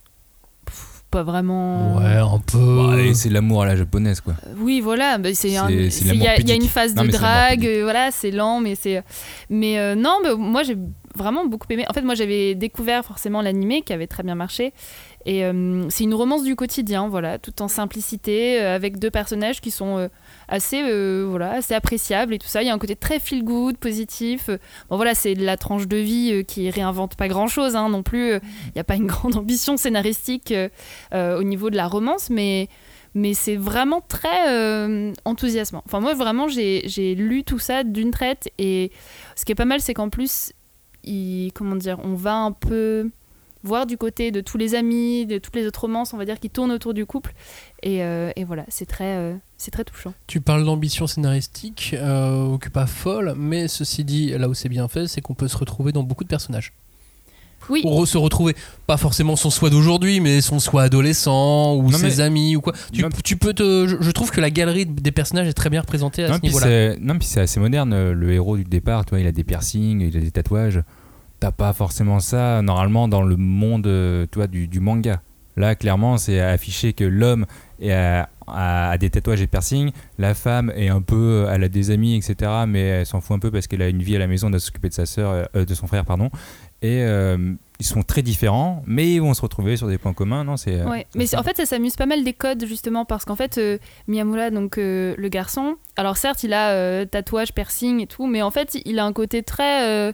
Pas vraiment... Ouais, un peu. Bah, c'est l'amour à la japonaise, quoi. Oui, voilà, bah, c'est un- C'est- c'est c'est- il y, a- il y a une phase Non, de drague, euh, voilà, c'est lent, mais c'est. Mais euh, non, mais moi j'ai vraiment beaucoup aimé. En fait, moi j'avais découvert forcément l'animé qui avait très bien marché. Et euh, c'est une romance du quotidien, voilà, tout en simplicité, euh, avec deux personnages qui sont euh, assez, euh, voilà, assez appréciables et tout ça. Il y a un côté très feel good, positif. Bon voilà, c'est la tranche de vie euh, qui réinvente pas grand chose non plus. Il n'y a pas une (laughs) grande ambition scénaristique euh, au niveau de la romance, mais mais c'est vraiment très enthousiasmant. Enfin, moi, vraiment, j'ai lu tout ça d'une traite. Et ce qui est pas mal, c'est qu'en plus, comment dire, on va un peu voir du côté de tous les amis, de toutes les autres romances, on va dire, qui tournent autour du couple. Et, euh, et voilà, c'est très, euh, c'est très touchant. Tu parles d'ambition scénaristique, euh, pas folle, mais ceci dit, là où c'est bien fait, c'est qu'on peut se retrouver dans beaucoup de personnages. Oui, Ou re- se retrouver, pas forcément son soi d'aujourd'hui, mais son soi adolescent ou Non, ses mais- amis ou quoi. Tu, Non. tu peux te, je, je trouve que la galerie des personnages est très bien représentée à Non ce niveau-là. c'est, non, puis c'est assez moderne. euh, Le héros du départ, tu vois, il a des piercings, il a des tatouages. T'as pas forcément ça normalement dans le monde euh, tu vois, du, du manga. Là, clairement, c'est affiché que l'homme a, a des tatouages et piercings, la femme est un peu, elle a des amis, etc. Mais elle s'en fout un peu parce qu'elle a une vie à la maison, elle doit s'occuper de sa sœur, euh, de son frère, pardon. Et euh, ils sont très différents, mais ils vont se retrouver sur des points communs. Non, c'est. euh, Ouais, mais en fait, ça s'amuse pas mal des codes justement parce qu'en fait, euh, Miyamura, donc euh, le garçon, alors certes, il a euh, tatouage, piercing et tout, mais en fait, il a un côté très, euh,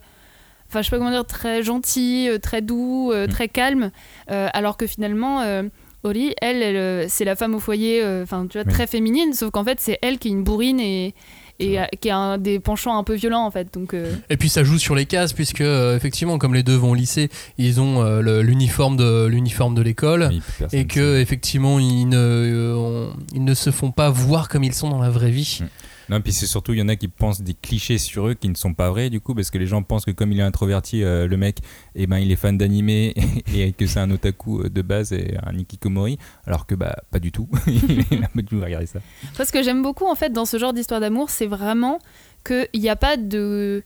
enfin, je sais pas comment dire, très gentil, euh, très doux, euh, Mm. très calme, euh, alors que finalement. euh, Ori, elle, elle, c'est la femme au foyer, euh, enfin, tu vois, Oui. très féminine, sauf qu'en fait, c'est elle qui est une bourrine et, et qui a un, des penchants un peu violents, en fait. Donc, euh, Et puis ça joue sur les cases, puisque euh, effectivement, comme les deux vont au lycée, ils ont euh, l'uniforme de, l'uniforme de l'école. Oui, Et que effectivement ils ne, euh, on- ils ne se font pas voir comme ils sont dans la vraie vie. Mm. Non, puis c'est surtout, il y en a qui pensent des clichés sur eux qui ne sont pas vrais, du coup, parce que les gens pensent que comme il est introverti, euh, le mec, eh ben, il est fan d'animé (laughs) et que c'est un otaku euh, de base et un ikikomori, alors que bah, pas du tout. (laughs) il a pas du tout regardé ça. Ce que j'aime beaucoup en fait dans ce genre d'histoire d'amour, c'est vraiment qu'il n'y a pas de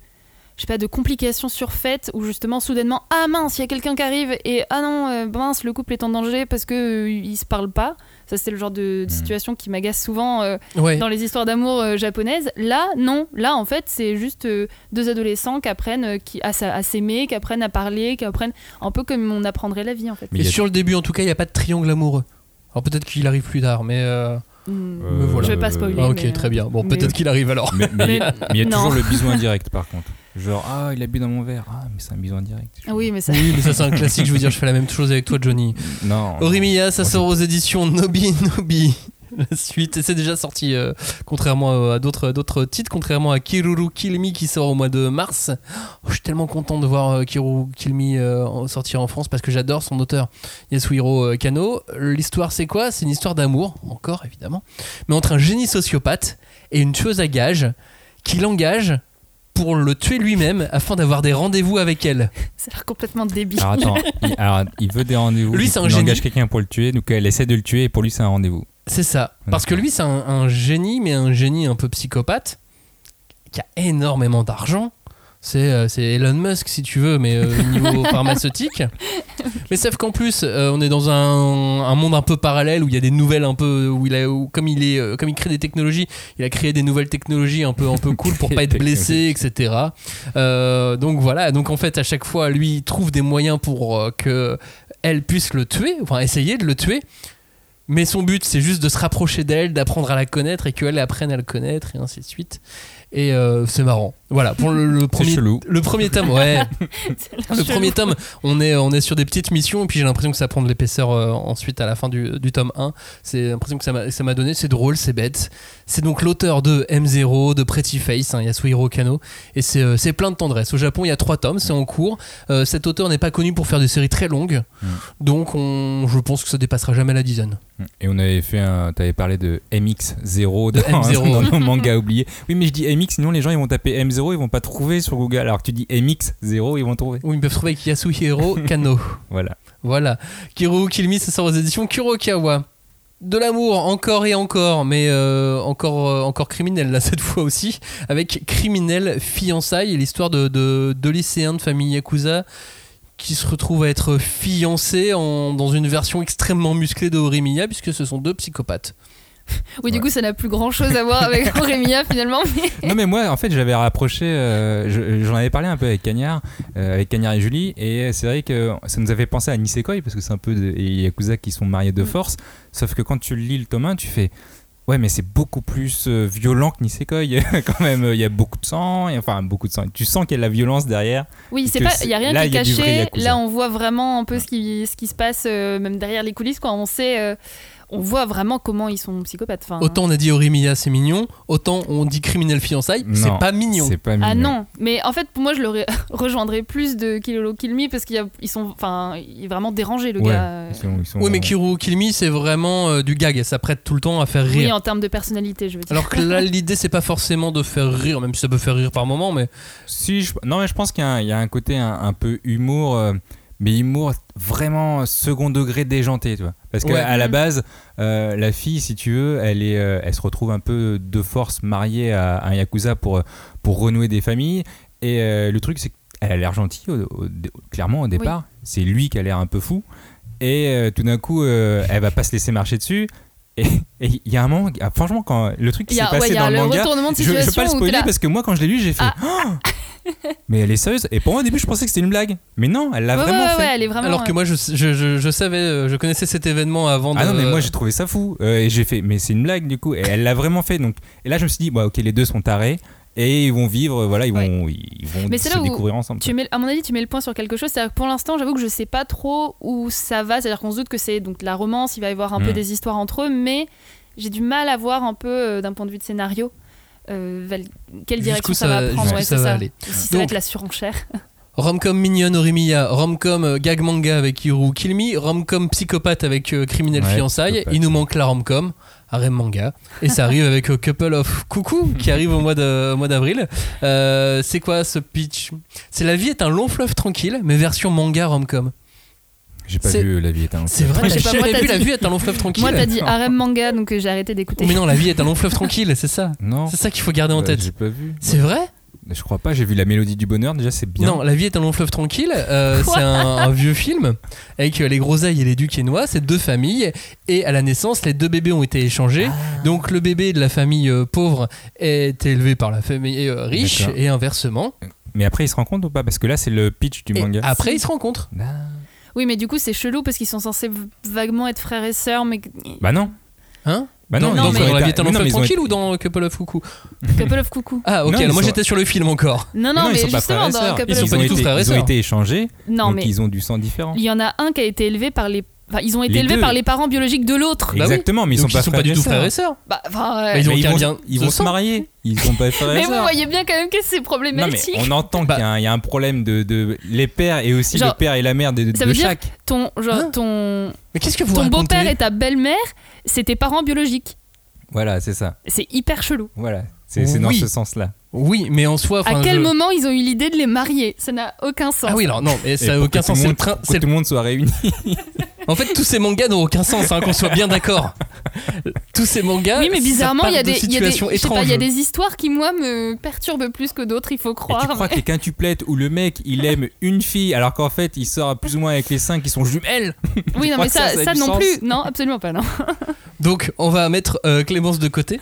je sais pas de complications surfaites où justement soudainement ah mince il y a quelqu'un qui arrive et ah non euh, mince le couple est en danger parce que euh, ils se parlent pas ça c'est le genre de, de Mhm. situation qui m'agace souvent euh, Ouais. dans les histoires d'amour euh, japonaises là non là en fait c'est juste euh, deux adolescents qui apprennent euh, qui, à, sa- à s'aimer qui apprennent à parler qui apprennent un peu comme on apprendrait la vie en fait Mais Et sur le début, en tout cas, il n'y a pas de triangle amoureux. Alors peut-être qu'il arrive plus tard, mais. euh, Hmm. Me voilà. je vais pas spoiler ah, ok, mais, très bien. Bon, mais- peut-être qu'il arrive alors. Mais mais- Mais- mais il y a toujours le (laughs) bisou indirect, par contre. Genre, ah, il a bu dans mon verre. Ah, mais c'est un bisou indirect. Ah oui mais ça Oui, mais ça, c'est un classique. Je veux dire, je fais la même chose avec toi, Johnny. Non. Orimiya, ça sort aux éditions Nobi (laughs) Nobi. La suite, et c'est déjà sorti, euh, contrairement à d'autres, d'autres titres, contrairement à Kiruru Kill Me qui sort au mois de mars. Oh, je suis tellement content de voir euh, Kiruru Kill Me euh, sortir en France parce que j'adore son auteur, Yasuhiro euh, Kano. L'histoire, c'est quoi? C'est une histoire d'amour, encore évidemment, mais entre un génie sociopathe et une tueuse à gages qui l'engage pour le tuer lui-même afin d'avoir des rendez-vous avec elle. ça a l'air complètement débile Alors attends, (laughs) il, alors, il veut des rendez-vous. Lui, c'est un il génie. engage quelqu'un pour le tuer, donc elle essaie de le tuer et pour lui, c'est un rendez-vous. C'est ça. Parce que lui, c'est un, un génie, mais un génie un peu psychopathe, qui a énormément d'argent. C'est euh, c'est Elon Musk, si tu veux, mais euh, au niveau (laughs) pharmaceutique. Mais sauf qu'en plus, euh, on est dans un, un monde un peu parallèle où il y a des nouvelles un peu. Où il a, où comme, il est, comme il crée des technologies, il a créé des nouvelles technologies un peu, un peu (laughs) cool pour pas être blessé, etc. Euh, donc voilà. Donc en fait, à chaque fois, lui, il trouve des moyens pour euh, que elle puisse le tuer, enfin essayer de le tuer. Mais son but, c'est juste de se rapprocher d'elle, d'apprendre à la connaître et qu'elle apprenne à le connaître et ainsi de suite. Et euh, c'est marrant. Voilà, pour le, le premier, chelou. le premier tome, ouais. (laughs) le Chelou. premier tome, on est, on est sur des petites missions et puis j'ai l'impression que ça prend de l'épaisseur euh, ensuite à la fin du, du tome 1. C'est l'impression que ça m'a- ça m'a donné. C'est drôle, c'est bête. C'est donc l'auteur de M0, de Pretty Face, hein, Yasuhiro Kano. Et c'est euh, c'est plein de tendresse. Au Japon, il y a trois tomes, c'est en cours. Euh, cet auteur n'est pas connu pour faire des séries très longues. Mm. Donc on, je pense que ça dépassera jamais la dizaine. Et on avait fait un. T'avais parlé de MX0 De dans, M0, (laughs) dans ouais. nos mangas oubliés. Oui, mais je dis MX, sinon les gens ils vont taper M0, ils vont pas trouver sur Google. Alors que tu dis MX0, ils vont trouver. Ou ils peuvent trouver avec Yasuhiro (laughs) Kano. Voilà. Voilà. Kiro Kilmi, ça sort aux éditions Kurokawa. De l'amour, encore et encore, mais euh, encore, euh, encore criminel là (laughs) cette fois aussi, avec Criminel Fiançailles, l'histoire de, de, de lycéens de famille Yakuza qui se retrouvent à être fiancés en- dans une version extrêmement musclée de Horimiya, puisque ce sont deux psychopathes. Oui, du coup, ça n'a plus grand chose à voir avec (laughs) Aurémia finalement. Mais... Non mais moi en fait j'avais rapproché, euh, je- j'en avais parlé un peu avec Cagnard, euh, avec Cagnard et Julie, et c'est vrai que ça nous avait pensé à Nisekoi parce que c'est un peu des Yakuza qui sont mariés de force, sauf que quand tu lis le tome 1, tu fais ouais mais c'est beaucoup plus euh, violent que Nisekoi (laughs) quand même, il y a beaucoup de sang, et, enfin beaucoup de sang, tu sens qu'il y a de la violence derrière. Oui, c'est pas, il y a rien là, qui est caché. Là, on voit vraiment un peu ce qui, ce qui se passe, euh, même derrière les coulisses. Quoi. On sait, on voit vraiment comment ils sont psychopathes. Enfin, Autant on a dit Horimiya c'est mignon, autant on dit Criminel Fiançailles, c'est pas mignon. C'est pas mignon. Ah non, mais en fait, pour moi, je le re- (laughs) rejoindrais plus de Kilolo Kill Me parce qu'ils sont, enfin, il est vraiment dérangé le Ouais, gars. ils sont- ils sont- Oui, mais Kiro Kilmi c'est vraiment euh, du gag, ça prête tout le temps à faire rire. Oui, en termes de personnalité, je veux dire. Alors que là, (laughs) l'idée, c'est pas forcément de faire rire, même si ça peut faire rire par moment, mais Si, je- non, mais je pense qu'il y, a un- il y a un côté un, un peu humour, euh, mais humour vraiment second degré déjanté, tu vois. Parce qu'à Ouais. à la base, euh, la fille, si tu veux, elle, est, euh, elle se retrouve un peu de force mariée à, un yakuza pour, pour renouer des familles. Et euh, le truc, c'est qu'elle a l'air gentille, au- au- clairement, au départ. C'est lui qui a l'air un peu fou. Et tout d'un coup, elle va pas se laisser marcher dessus. Et il y a un moment, ah, franchement, quand le truc qui s'est ouais, passé il y dans a le le manga, retournement de je, je situation veux pas le spoiler parce que moi quand je l'ai lu j'ai fait Ah. Oh (gasps) mais elle est sérieuse et pour moi au début je pensais que c'était une blague mais non elle l'a Ouais, vraiment ouais, fait ouais, elle est vraiment. alors que moi, je, je, je, je savais, euh, je connaissais cet événement avant de. ah non mais moi j'ai trouvé ça fou Euh, et j'ai fait mais c'est une blague du coup et elle l'a vraiment fait donc et là je me suis dit bah ok les deux sont tarés et ils vont vivre voilà ils vont ils vont Mais c'est se là où découvrir ensemble Tu mets, à mon avis, tu mets le point sur quelque chose. C'est-à-dire que pour l'instant, j'avoue que je sais pas trop où ça va. C'est-à-dire qu'on se doute que c'est donc la romance, il va y avoir un peu Mm. des histoires entre eux, mais j'ai du mal à voir un peu euh, d'un point de vue de scénario euh, quelle direction ça, ça- va prendre. ouais, ça c'est va ça. aller. Si ça va être la surenchère. Romcom mignonne Horimiya, romcom euh, gag manga avec Hiro Kilmi, romcom psychopathe avec euh, Criminel Ouais, Fiançailles. Il nous manque la romcom, harem manga. Et ça arrive avec euh, Couple of Coucou qui arrive au mois de- au mois d'avril. Euh, c'est quoi ce pitch? C'est La vie est un long fleuve tranquille, mais version manga romcom. j'ai pas vu la vie est un C'est vrai, j'ai pas, moi, vu La vie est un long fleuve tranquille? Moi, t'as dit harem manga, donc euh, j'ai arrêté d'écouter. Mais non, la vie est un long fleuve tranquille, c'est ça. non C'est ça qu'il faut garder en tête. j'ai pas vu C'est vrai? Je crois pas j'ai vu la mélodie du bonheur déjà c'est bien Non, La vie est un long fleuve tranquille. euh, (laughs) c'est un, un vieux film avec euh, les groseilles et les duquesnois. C'est deux familles. Et à la naissance, les deux bébés ont été échangés. Ah. Donc le bébé de la famille euh, pauvre est élevé par la famille euh, riche et inversement. mais après ils se rencontrent ou pas? Parce que là c'est le pitch du Et manga après, ils se rencontrent. Ah. Oui, mais du coup, c'est chelou parce qu'ils sont censés vaguement être frères et sœurs, mais bah non Hein? Bah Dans- non, ont dans La vie est un mais mais ont tranquille ou dans Couple of Coucou? Couple of Coucou. Ah, ok. Non, alors moi, sont- j'étais sur le film encore. Non, non, ils mais sont pas frères justement, et dans sœurs. Couple Ils of sont ils pas ont du tout été- frères et ils ont sœurs. été échangés Non, donc mais ils ont du sang différent il y en a un qui a été élevé par les. Enfin, ils ont été Les élevés deux. par les parents biologiques de l'autre. Bah exactement mais ils Donc, sont pas, du tout frères et sœurs. Bah, enfin. Mais ils ont Mais ils aucun vont, ils se marier. Ils sont pas frères et Mais vous sœurs. voyez bien quand même que c'est Non mais problématique. on entend Bah- qu'il y, a un- il y a un problème de, de les pères et aussi Genre, le père et la mère de, de ça veut dire chaque. Ton, genre, Hein ton, Mais qu'est-ce que vous ton beau-père et ta belle-mère, c'est tes parents biologiques. Voilà, c'est ça. C'est hyper chelou. Voilà, c'est dans ce sens-là. Oui, mais en soi. À quel je- moment ils ont eu l'idée de les marier? Ça n'a aucun sens. Ah oui, alors non, mais ça n'a aucun sens. C'est le que le tout le monde soit réuni. (laughs) En fait, tous ces mangas n'ont aucun sens, hein, qu'on soit bien d'accord. Tous ces mangas. Oui, mais bizarrement, il y a des, y a des, situations je sais pas, il y a des histoires qui moi me perturbent plus que d'autres. Il faut Et croire. tu crois que les quintuplettes où le mec il aime une fille alors qu'en fait il sort plus ou moins avec les cinq qui sont jumelles? Oui, (laughs) non, mais ça, ça, non sens? plus. Non, absolument pas. Non. (laughs) Donc, on va mettre euh, Clémence de côté.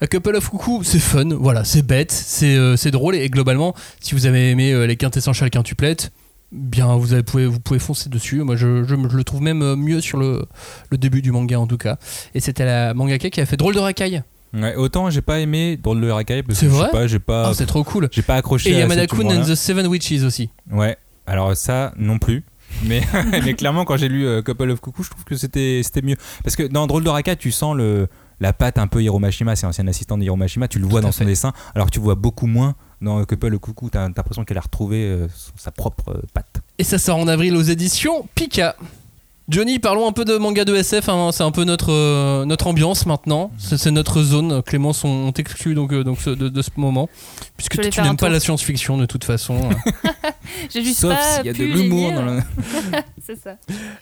A Couple of Coucou, c'est fun, voilà, c'est bête, c'est euh, c'est drôle et globalement, si vous avez aimé euh, les quintessentiales quintuplettes, bien vous, avez, pouvez, vous pouvez foncer dessus. Moi, je, je, je le trouve même euh, mieux sur le, le début du manga en tout cas. Et c'était la mangaka qui a fait Drôle de racaille. Ouais, autant j'ai pas aimé Drôle de Rakai parce C'est que vrai pas, j'ai pas, Ah, c'est trop cool. j'ai pas accroché. Et à Yamada Kun and the Seven Witches aussi. Ouais, alors ça non plus. Mais, (laughs) mais clairement, quand j'ai lu euh, Couple of Coucou, je trouve que c'était c'était mieux. Parce que dans Drôle de Raka, tu sens le, la patte un peu Hiromashima, c'est ancien assistant de Hiromashima, tu le vois dans son fait. dessin, alors que tu vois beaucoup moins dans Couple of Coucou, t'as t'as l'impression qu'elle a retrouvé euh, sa propre euh, patte. Et ça sort en avril aux éditions Pika. Johnny, parlons un peu de manga de SF. hein, c'est un peu notre euh, notre ambiance maintenant. C'est c'est notre zone. Clémence, on, on t'exclut donc euh, donc ce- de, de ce moment, puisque tu, n'aimes pas la science-fiction de toute façon. (laughs) J'ai juste Sauf s'il y a de l'humour dans le. (laughs) C'est ça.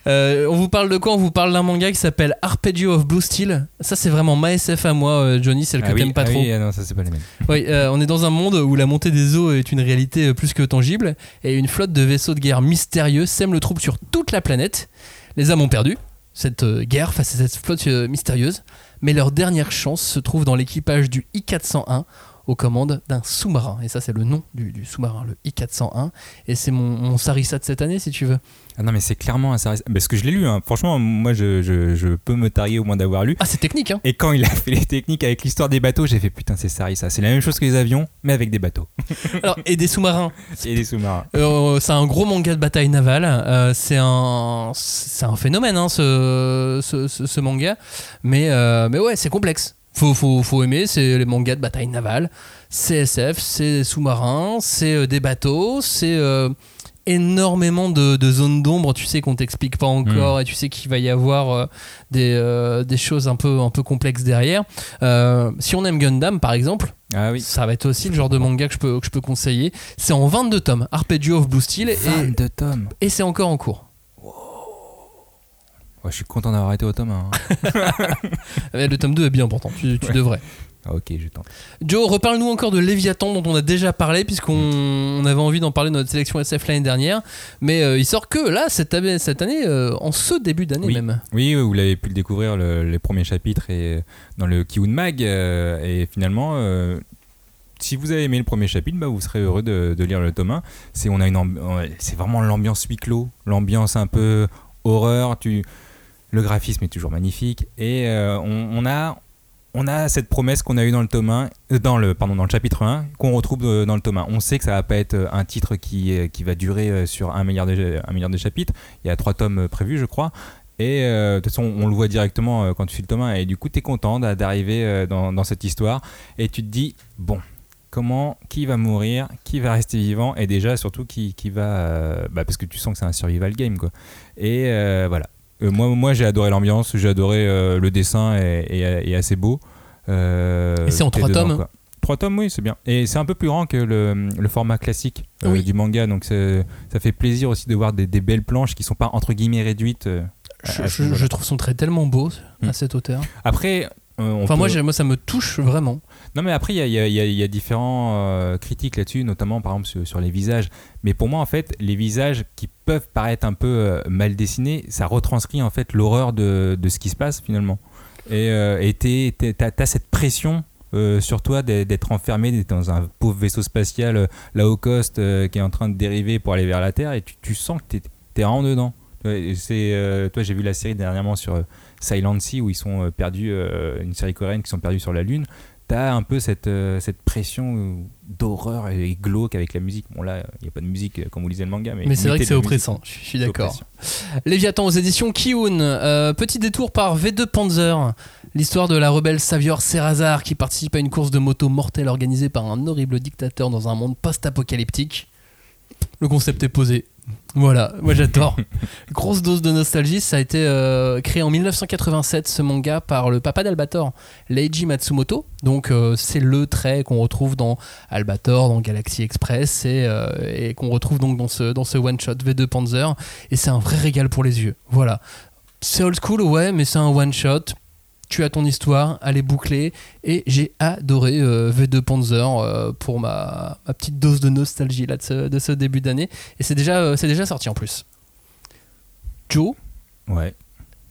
Euh, on vous parle de quoi? On vous parle d'un manga qui s'appelle Arpeggio of Blue Steel. Ça, c'est vraiment ma SF à moi, euh, Johnny. Celle que Ah oui, t'aimes pas ah trop. oui, ah non, ça c'est pas les mêmes. Oui, euh, on est dans un monde où la montée des eaux est une réalité plus que tangible et une flotte de vaisseaux de guerre mystérieux sème le trouble sur toute la planète. Les hommes ont perdu cette euh, guerre face à cette flotte euh, mystérieuse, mais leur dernière chance se trouve dans l'équipage du I-401 aux commandes d'un sous-marin. Et ça, c'est le nom du, du sous-marin, le I-401. Et c'est mon, mon Sarissa de cette année, si tu veux. Ah non, mais c'est clairement un service. Parce que je l'ai lu, hein. franchement, moi je, je, je peux me targuer au moins d'avoir lu. Ah, c'est technique, hein Et quand il a fait les techniques avec l'histoire des bateaux, j'ai fait putain, c'est ça. C'est la même chose que les avions, mais avec des bateaux (laughs) Alors, Et des sous-marins. et des sous-marins. Euh, c'est un gros manga de bataille navale. Euh, c'est un, c'est un phénomène, hein, ce, ce, ce- ce manga. Mais, euh, mais ouais, c'est complexe. Faut, faut, faut aimer. C'est les mangas de bataille navale. C'est SF, c'est des sous-marins, c'est euh, des bateaux, c'est euh, énormément de, de zones d'ombre. Tu sais qu'on t'explique pas encore et tu sais qu'il va y avoir euh, des, euh, des choses un peu, un peu complexes derrière. Euh, si on aime Gundam, par exemple, Ah oui. ça va être aussi le genre de manga que je peux, que je peux conseiller. C'est en 22 tomes, Arpeggio of Blue Steel, et, 22 tomes. et c'est encore en cours. Ouais, je suis content d'avoir arrêté au tome 1. hein. (laughs) Mais Le tome 2 est bien important, tu, tu devrais. Ah, ok, je tente. Joe, reparle-nous encore de Léviathan dont on a déjà parlé, puisqu'on on avait envie d'en parler dans notre sélection SF l'année dernière. Mais euh, il sort que là, cette année, cette année euh, en ce début d'année Oui. même. Oui, vous l'avez pu le découvrir le- les premiers chapitres et dans le Kiun Mag. euh, et finalement, euh, si vous avez aimé le premier chapitre, bah, vous serez heureux de, de lire le tome 1. C'est, on a une c'est vraiment l'ambiance huis clos, l'ambiance un peu horreur. Tu, le graphisme est toujours magnifique. Et euh, on, a, cette promesse qu'on a eue dans le tome 1, euh, dans le, dans le chapitre 1, qu'on retrouve euh, dans le tome 1. On sait que ça va pas être un titre qui, va durer sur un milliard, de, chapitres. Il y a trois tomes prévus, je crois. Et de toute façon, on le voit directement quand tu fais le tome 1. Et du coup, tu es content d'a- d'arriver dans, cette histoire. Et tu te dis, bon, comment, qui va mourir, qui va rester vivant, et déjà, surtout, qui, va. bah, parce que tu sens que c'est un survival game, quoi. Et voilà. Euh, moi, moi j'ai adoré l'ambiance, j'ai adoré euh, le dessin est, est- est assez beau. Euh, Et c'est en trois dedans, tomes quoi. Trois tomes, oui, c'est bien. Et c'est un peu plus grand que le, le format classique Oui. du manga, donc ça fait plaisir aussi de voir des, des belles planches qui sont pas entre guillemets réduites. Je, je- je trouve son trait tellement beau à Mm. cet auteur. Après, euh, on Enfin, moi, peut- moi, ça me touche vraiment. Non mais après il y a, différents critiques là-dessus, notamment par exemple sur, les visages. Mais pour moi en fait, les visages qui peuvent paraître un peu euh, mal dessinés, ça retranscrit en fait l'horreur de, ce qui se passe finalement. Et euh, t'as cette pression euh, sur toi d'être enfermé dans un pauvre vaisseau spatial euh, low cost qui est en train de dériver pour aller vers la Terre et tu, tu sens que t'es es vraiment dedans. C'est toi j'ai vu la série dernièrement sur Silent Sea où ils sont perdus, une série coréenne qui sont perdus sur la Lune. T'as un peu cette, euh, cette pression euh, d'horreur et glauque avec la musique. Bon là, il n'y a pas de musique euh, comme vous lisez le manga, mais, Mais c'est vrai que c'est musique. oppressant, je suis d'accord. Léviathan aux éditions Kiun. Euh, petit détour par V2 Panzer. L'histoire de la rebelle Savior Serrazar qui participe à une course de moto mortelle organisée par un horrible dictateur dans un monde post-apocalyptique. Le concept est posé. Voilà, moi j'adore. (laughs) Grosse dose de nostalgie, ça a été euh, créé en 1987 ce manga par le papa d'Albator, Leiji Matsumoto. Donc euh, c'est le trait qu'on retrouve dans Albator, dans Galaxy Express et, euh, qu'on retrouve donc dans ce, dans ce one shot V2 Panzer. Et c'est un vrai régal pour les yeux. Voilà. C'est old school, ouais, mais c'est un one shot. Tu as ton histoire, elle est bouclée et j'ai adoré euh, V2 Panzer euh, pour ma, ma petite dose de nostalgie là, de, ce, de ce début d'année. Et c'est déjà, euh, c'est déjà sorti en plus. Joe, Ouais.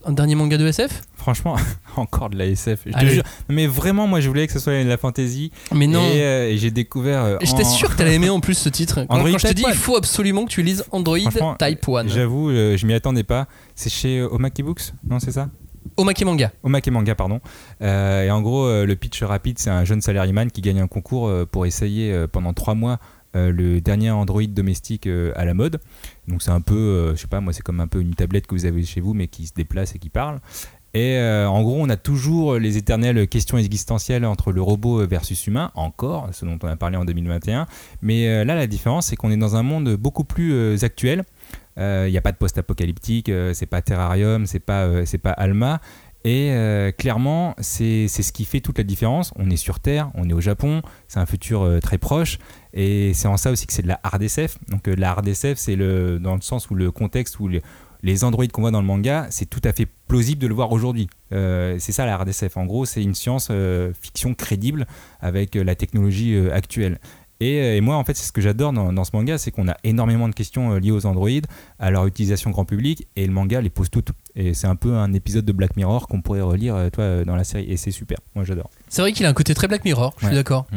un dernier manga de SF Franchement, (laughs) encore de la SF. Je te jure. Mais vraiment, moi, je voulais que ce soit de la fantasy. Mais non. Et, et j'ai découvert. J'étais en- sûr que t'allais aimer en plus ce titre. (laughs) Quand, Android quand je te dis, il faut absolument que tu lises Android Type 1. J'avoue, je m'y attendais pas. C'est chez Omaki Books, non, c'est ça? Omake Manga. Omake Manga, pardon. Euh, et en gros, euh, le pitch rapide, c'est un jeune salaryman qui gagne un concours euh, pour essayer pendant trois mois le dernier Android domestique à la mode. Donc c'est un peu, je sais pas, moi c'est comme un peu une tablette que vous avez chez vous, mais qui se déplace et qui parle. Et en gros, on a toujours les éternelles questions existentielles entre le robot versus humain, encore, ce dont on a parlé en 2021. Mais là, la différence, c'est qu'on est dans un monde beaucoup plus actuel. Il n'y a pas de post-apocalyptique, euh, c'est pas Terrarium, c'est pas, euh, c'est pas Alma. Et euh, clairement, c'est ce qui fait toute la différence. On est sur Terre, on est au Japon, c'est un futur euh, très proche. Et c'est en ça aussi que c'est de la hard. Donc euh, la hard c'est le, dans le sens où le contexte où le- les androïdes qu'on voit dans le manga, c'est tout à fait plausible de le voir aujourd'hui. Euh, c'est ça la hard. En gros, c'est une science euh, fiction crédible avec euh, la technologie euh, actuelle. Et, euh, et moi, en fait, c'est ce que j'adore dans, dans ce manga, c'est qu'on a énormément de questions euh, liées aux androïdes, à leur utilisation grand public, et le manga les pose toutes. Et c'est un peu un épisode de Black Mirror qu'on pourrait relire, euh, toi, dans la série. Et c'est super. Moi, j'adore. C'est vrai qu'il a un côté très Black Mirror, je suis Ouais. d'accord. Mm.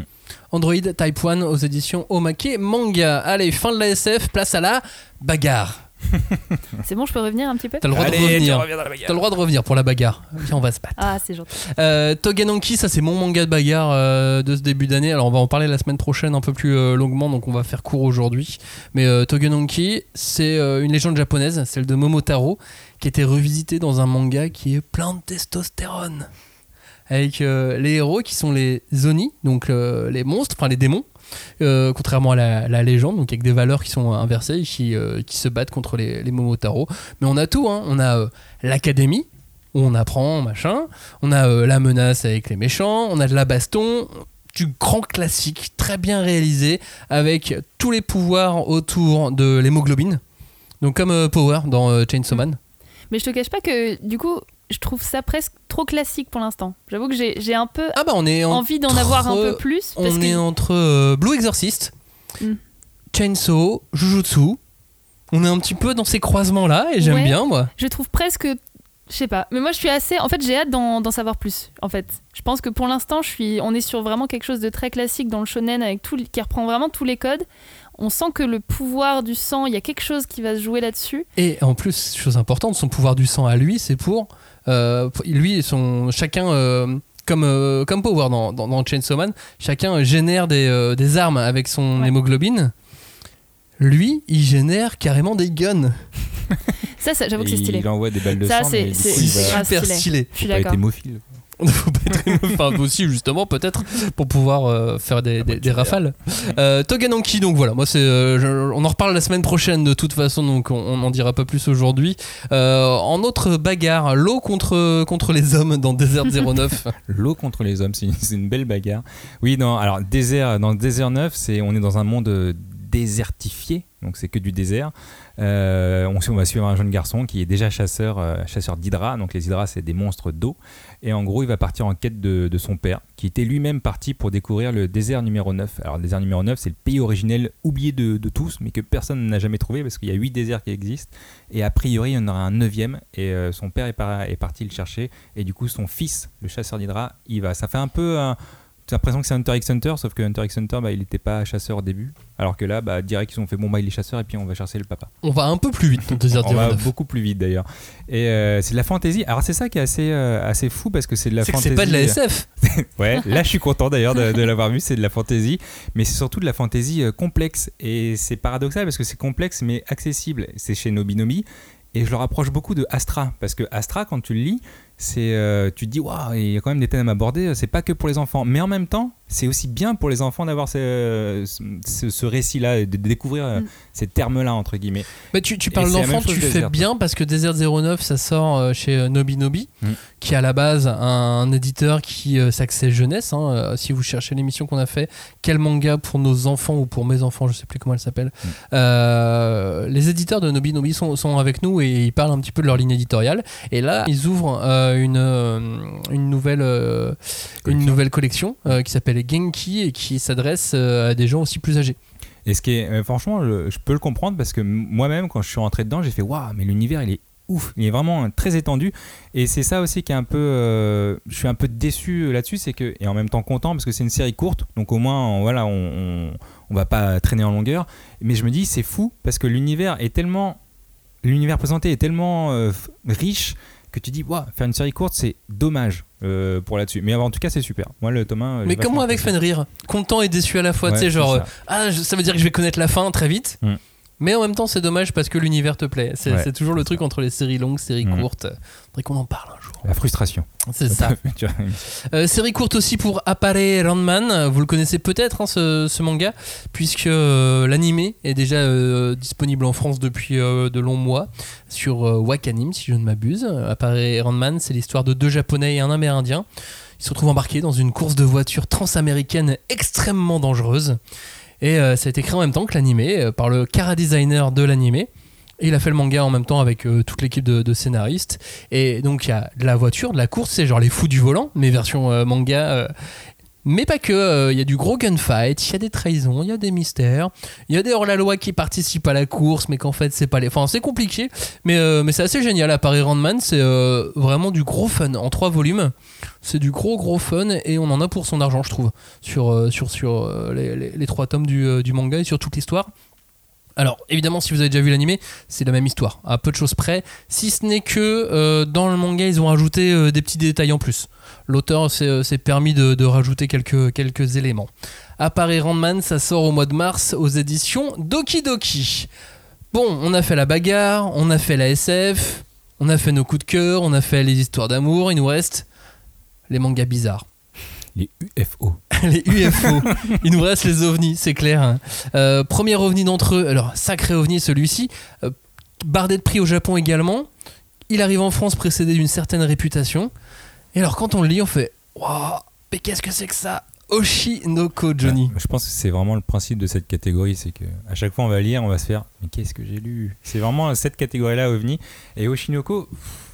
Android Type 1 aux éditions Omake Manga. Allez, fin de la SF, place à la bagarre. (laughs) C'est bon, je peux revenir un petit peu? T'as le droit de revenir. T'as le droit de revenir pour la bagarre. Viens, on va se battre. Ah, c'est gentil. Euh, Togenanki, ça c'est mon manga de bagarre euh, de ce début d'année. Alors on va en parler la semaine prochaine un peu plus euh, longuement, donc on va faire court aujourd'hui. Mais euh, Togenanki, c'est euh, une légende japonaise, celle de Momotaro, qui a été revisitée dans un manga qui est plein de testostérone. Avec euh, les héros qui sont les Zoni, donc euh, les monstres, enfin les démons, euh, contrairement à la, légende, donc avec des valeurs qui sont inversées et qui, euh, se battent contre les, les Momotaro. Mais on a tout, hein. on a euh, l'académie, où on apprend, machin. On a la menace avec les méchants, on a de la baston, du grand classique, très bien réalisé, avec tous les pouvoirs autour de l'hémoglobine. Donc comme Power dans Chainsaw Man. Mais je te cache pas que du coup, je trouve ça presque trop classique pour l'instant. J'avoue que j'ai un peu Ah bah on est en- envie d'en avoir un peu plus. Parce on que est entre euh, Blue Exorcist, Mm. Chainsaw, Jujutsu. On est un petit peu dans ces croisements-là et j'aime Ouais. bien moi. je trouve presque. Je sais pas. Mais moi, je suis assez. En fait, j'ai hâte d'en savoir plus. En fait, je pense que pour l'instant, je suis. On est sur vraiment quelque chose de très classique dans le shonen avec tout, qui reprend vraiment tous les codes. On sent que le pouvoir du sang, il y a quelque chose qui va se jouer là-dessus. Et en plus, chose importante, son pouvoir du sang à lui, c'est pour- lui et son chacun euh, comme euh, comme Power dans, dans, dans Chainsaw Man, chacun génère des, euh, des armes avec son Ouais. hémoglobine. Lui, il génère carrément des guns. Ça, ça j'avoue que c'est stylé. Il envoie des balles de Ça, sang. c'est- Super stylé. stylé. Je suis d'accord. (laughs) hémophile. Faut pas être- enfin aussi justement peut-être pour pouvoir euh, faire des, des- des rafales. Euh, Togananki donc voilà moi c'est euh, on en reparle la semaine prochaine de toute façon donc on, on en dira pas plus aujourd'hui. Euh, en autre bagarre l'eau contre contre les hommes dans Desert 09. (laughs) L'eau contre les hommes, c'est une, belle bagarre. Oui, non, alors désert, dans Désert 9, c'est, on est dans un monde désertifié, donc c'est que du désert. On, va suivre un jeune garçon qui est déjà chasseur, chasseur d'hydra, donc les hydras c'est des monstres d'eau. Et en gros, il va partir en quête de, son père, qui était lui-même parti pour découvrir le désert numéro 9. Alors, le désert numéro 9, c'est le pays originel oublié de, tous, mais que personne n'a jamais trouvé parce qu'il y a 8 déserts qui existent. Et a priori, il y en aura un neuvième. Et euh, son père est, par- est parti le chercher. Et du coup, son fils, le chasseur d'Hydra, il va. Ça fait un peu. J'ai l'impression que c'est Hunter x Hunter, sauf que Hunter x Hunter, bah, il n'était pas chasseur au début. Alors que là, bah, direct, ils ont fait bon, bah, il est chasseur et puis on va chercher le papa. On va un peu plus vite dans Desert On va 09. beaucoup plus vite d'ailleurs. Et euh, c'est de la fantaisie. Alors, c'est ça qui est assez, euh, assez fou parce que c'est de la fantaisie. c'est pas de la SF. (laughs) Ouais, là je suis content d'ailleurs de, de l'avoir vu, c'est de la fantaisie, mais c'est surtout de la fantaisie euh, complexe. Et c'est paradoxal parce que c'est complexe mais accessible. C'est chez Nobinomi. Et je le rapproche beaucoup de Astra, parce que Astra, quand tu le lis, c'est, euh, tu te dis, waouh, il y a quand même des thèmes abordés, c'est pas que pour les enfants. Mais en même temps, c'est aussi bien pour les enfants d'avoir ce, ce, ce récit-là, et de découvrir euh, Mm. ces termes-là, entre guillemets. Mais tu, parles d'enfants, tu fais Desert. bien parce que Desert 09 ça sort euh, chez euh, Nobi Nobi, Mm. qui est à la base un, un éditeur qui euh, s'accède jeunesse. hein. Si vous cherchez l'émission qu'on a fait, quel manga pour nos enfants ou pour mes enfants, je sais plus comment elle s'appelle. Mm. Euh, les éditeurs de Nobi Nobi sont, sont avec nous et ils parlent un petit peu de leur ligne éditoriale. Et là, ils ouvrent euh, une, une nouvelle euh, une Collection. nouvelle collection euh, qui s'appelle Genki et qui s'adresse euh, à des gens aussi plus âgés. Et ce qui est, euh, franchement, je, peux le comprendre parce que moi-même, quand je suis rentré dedans, j'ai fait waouh, mais l'univers il est ouf, il est vraiment euh, très étendu. Et c'est ça aussi qui est un peu, je suis un peu déçu là-dessus, c'est que et en même temps content parce que c'est une série courte, donc au moins, on- voilà, on, on, va pas traîner en longueur. Mais je me dis, c'est fou parce que l'univers est tellement, l'univers présenté est tellement riche que tu dis, waouh, faire une série courte, c'est dommage euh, pour là-dessus. Mais en tout cas, c'est super. Moi, le tome 1, Mais comme moi avec Fenrir, content et déçu à la fois, Ouais, tu sais, c'est genre, ça. euh, ah, je- ça veut dire que je vais connaître la fin très vite. Mm. Mais en même temps, c'est dommage parce que l'univers te plaît. C'est Ouais. toujours le truc entre les séries longues, séries Mhm. courtes. Faudrait qu'on en parle un jour. La frustration. C'est ça. (laughs) Euh, série courte aussi pour Appare Ranman. Vous le connaissez peut-être, hein, ce, ce manga, puisque euh, l'animé est déjà euh, disponible en France depuis euh, de longs mois sur euh, Wakanim, si je ne m'abuse. Appare Ranman, c'est l'histoire de deux Japonais et un Amérindien. Ils se retrouvent embarqués dans une course de voitures transaméricaine extrêmement dangereuse. Et euh, ça a été créé en même temps que l'animé euh, par le cara designer de l'animé. Et il a fait le manga en même temps avec euh, toute l'équipe de, de scénaristes. Et donc il y a de la voiture, de la course, c'est genre les fous du volant, mais version euh, manga. Mais pas que, euh, il y a du gros gunfight, il y a des trahisons, il y a des mystères, il y a des hors-la-loi qui participent à la course, mais qu'en fait c'est pas les. Enfin, c'est compliqué, mais, euh, mais c'est assez génial. À Paris Randman, c'est euh, vraiment du gros fun en trois volumes. C'est du gros gros fun et on en a pour son argent, je trouve, sur, sur, sur les, trois tomes du, manga et sur toute l'histoire. Alors, évidemment, si vous avez déjà vu l'animé, c'est la même histoire, à peu de choses près, si ce n'est que dans le manga, ils ont rajouté euh, des petits détails en plus. L'auteur s'est euh, permis de, de rajouter quelques, quelques éléments. Apparaît Randman, ça sort au mois de mars aux éditions Doki Doki. Bon, on a fait la bagarre, on a fait la SF, on a fait nos coups de cœur, on a fait les histoires d'amour, il nous reste les mangas bizarres. Les UFO. (laughs) les UFO. Il nous reste les ovnis, c'est clair. hein. Euh, premier ovni d'entre eux, alors sacré ovni celui-ci, euh, bardé de prix au Japon également. Il arrive en France précédé d'une certaine réputation. Et alors quand on le lit, on fait Waouh, mais qu'est-ce que c'est que ça? Oshinoko Johnny. Je pense que c'est vraiment le principe de cette catégorie, c'est que à chaque fois on va lire, on va se faire mais qu'est-ce que j'ai lu? C'est vraiment cette catégorie-là OVNI et Oshinoko.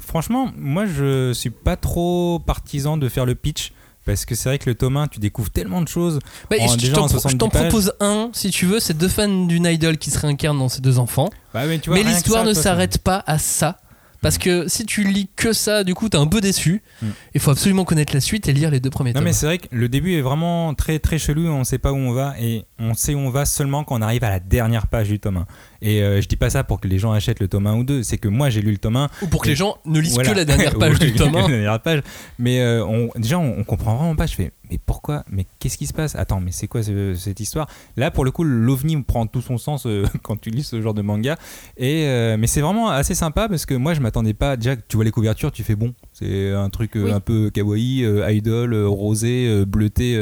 Franchement, moi je suis pas trop partisan de faire le pitch parce que c'est vrai que le tome 1, tu découvres tellement de choses. Bah, en- je t'en en pro- je 70 t'en pages. propose un, si tu veux, c'est deux fans d'une idol qui se réincarnent dans ces deux enfants. Bah, mais l'histoire ne s'arrête pas à ça. Parce que si tu lis que ça, du coup, t'es un peu déçu. Mm. Il faut absolument connaître la suite et lire les deux premiers Non tomes. mais c'est vrai que le début est vraiment très très chelou, on sait pas où on va et on sait où on va seulement quand on arrive à la dernière page du tome 1. Et euh, je dis pas ça pour que les gens achètent le tome 1 ou 2, c'est que moi j'ai lu le tome 1 Ou pour que les gens ne lisent Voilà. que la dernière (laughs) page du tome la 1. dernière page. Mais euh, on, déjà, on, on comprend vraiment pas. Je fais, mais pourquoi? Mais qu'est-ce qui se passe? Attends, mais c'est quoi ce- cette histoire? Là, pour le coup, l'ovni prend tout son sens euh, (laughs) quand tu lis ce genre de manga. Et euh, mais c'est vraiment assez sympa parce que moi, je m'attendais pas. Déjà, tu vois les couvertures, tu fais bon. C'est un truc euh, Oui. un peu kawaii, euh, idol, euh, rosé, bleuté,